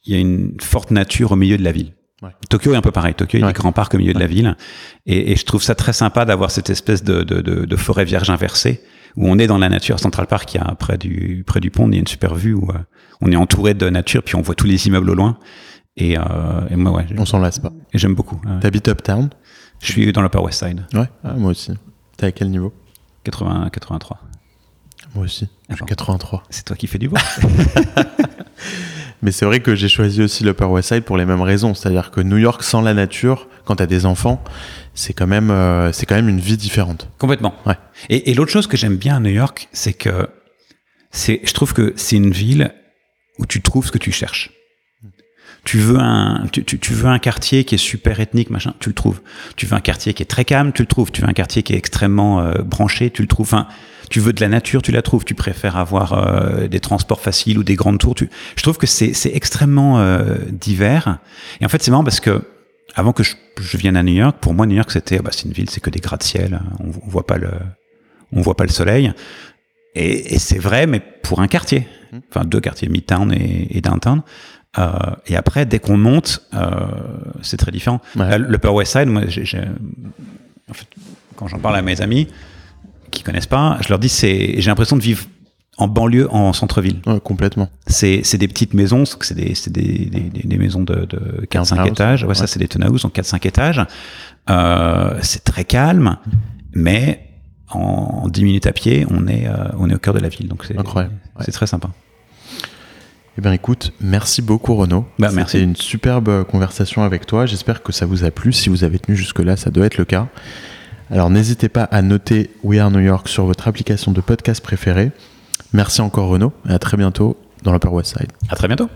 il y a une forte nature au milieu de la ville. Ouais. Tokyo est un peu pareil. Tokyo, il y a des grands parcs au milieu de la ville. Et, et je trouve ça très sympa d'avoir cette espèce de, de, de, de forêt vierge inversée où on est dans la nature. Central Park, il y a près du, près du pont, il y a une super vue où euh, on est entouré de nature, puis on voit tous les immeubles au loin. Et, euh, et moi, ouais, On s'en lasse pas. et j'aime beaucoup. T'habites Uptown? Je suis dans l'Upper West Side, Ouais. Ah, moi aussi. T'es à quel niveau 80, 83. Moi aussi. Je suis D'accord. 83. C'est toi qui fais du vent. Mais c'est vrai que j'ai choisi aussi l'Upper West Side pour les mêmes raisons. C'est-à-dire que New York sans la nature, quand t'as des enfants, c'est quand même, euh, c'est quand même une vie différente. Complètement. Ouais. Et, et l'autre chose que j'aime bien à New York, c'est que c'est, je trouve que c'est une ville où tu trouves ce que tu cherches. Tu veux un, tu, tu, tu veux un quartier qui est super ethnique, machin, tu le trouves. Tu veux un quartier qui est très calme, tu le trouves. Tu veux un quartier qui est extrêmement euh, branché, tu le trouves. Enfin, tu veux de la nature, tu la trouves. Tu préfères avoir euh, des transports faciles ou des grandes tours. Tu... Je trouve que c'est, c'est extrêmement euh, divers. Et en fait, c'est marrant parce que avant que je, je vienne à New York, pour moi, New York, c'était, bah, c'est une ville, c'est que des gratte-ciel. On, on voit pas le, on voit pas le soleil. Et, et c'est vrai, mais pour un quartier, enfin deux quartiers, Midtown et, et Downtown. Euh, et après, dès qu'on monte, euh, c'est très différent. Ouais. Là, L'Upper West Side, moi, j'ai, j'ai- en fait, quand j'en parle à mes amis qui connaissent pas, je leur dis, c'est, j'ai l'impression de vivre en banlieue, en centre-ville. Ouais, complètement. C'est, des petites maisons, c'est des, c'est des, des, des- maisons de, de 4-5 Townhouse, étages. Ouais, ouais. ça, c'est des townhouses, donc 4-5 étages. Euh, c'est très calme, mais en 10 minutes à pied, on est, euh, on est au cœur de la ville. Donc c'est, c'est très sympa. Eh bien, écoute, merci beaucoup, Renaud. Bah, C'était merci. une superbe conversation avec toi. J'espère que ça vous a plu. Si vous avez tenu jusque-là, ça doit être le cas. Alors, n'hésitez pas à noter We Are New York sur votre application de podcast préférée. Merci encore, Renaud, et à très bientôt dans l'Upper West Side. À très bientôt.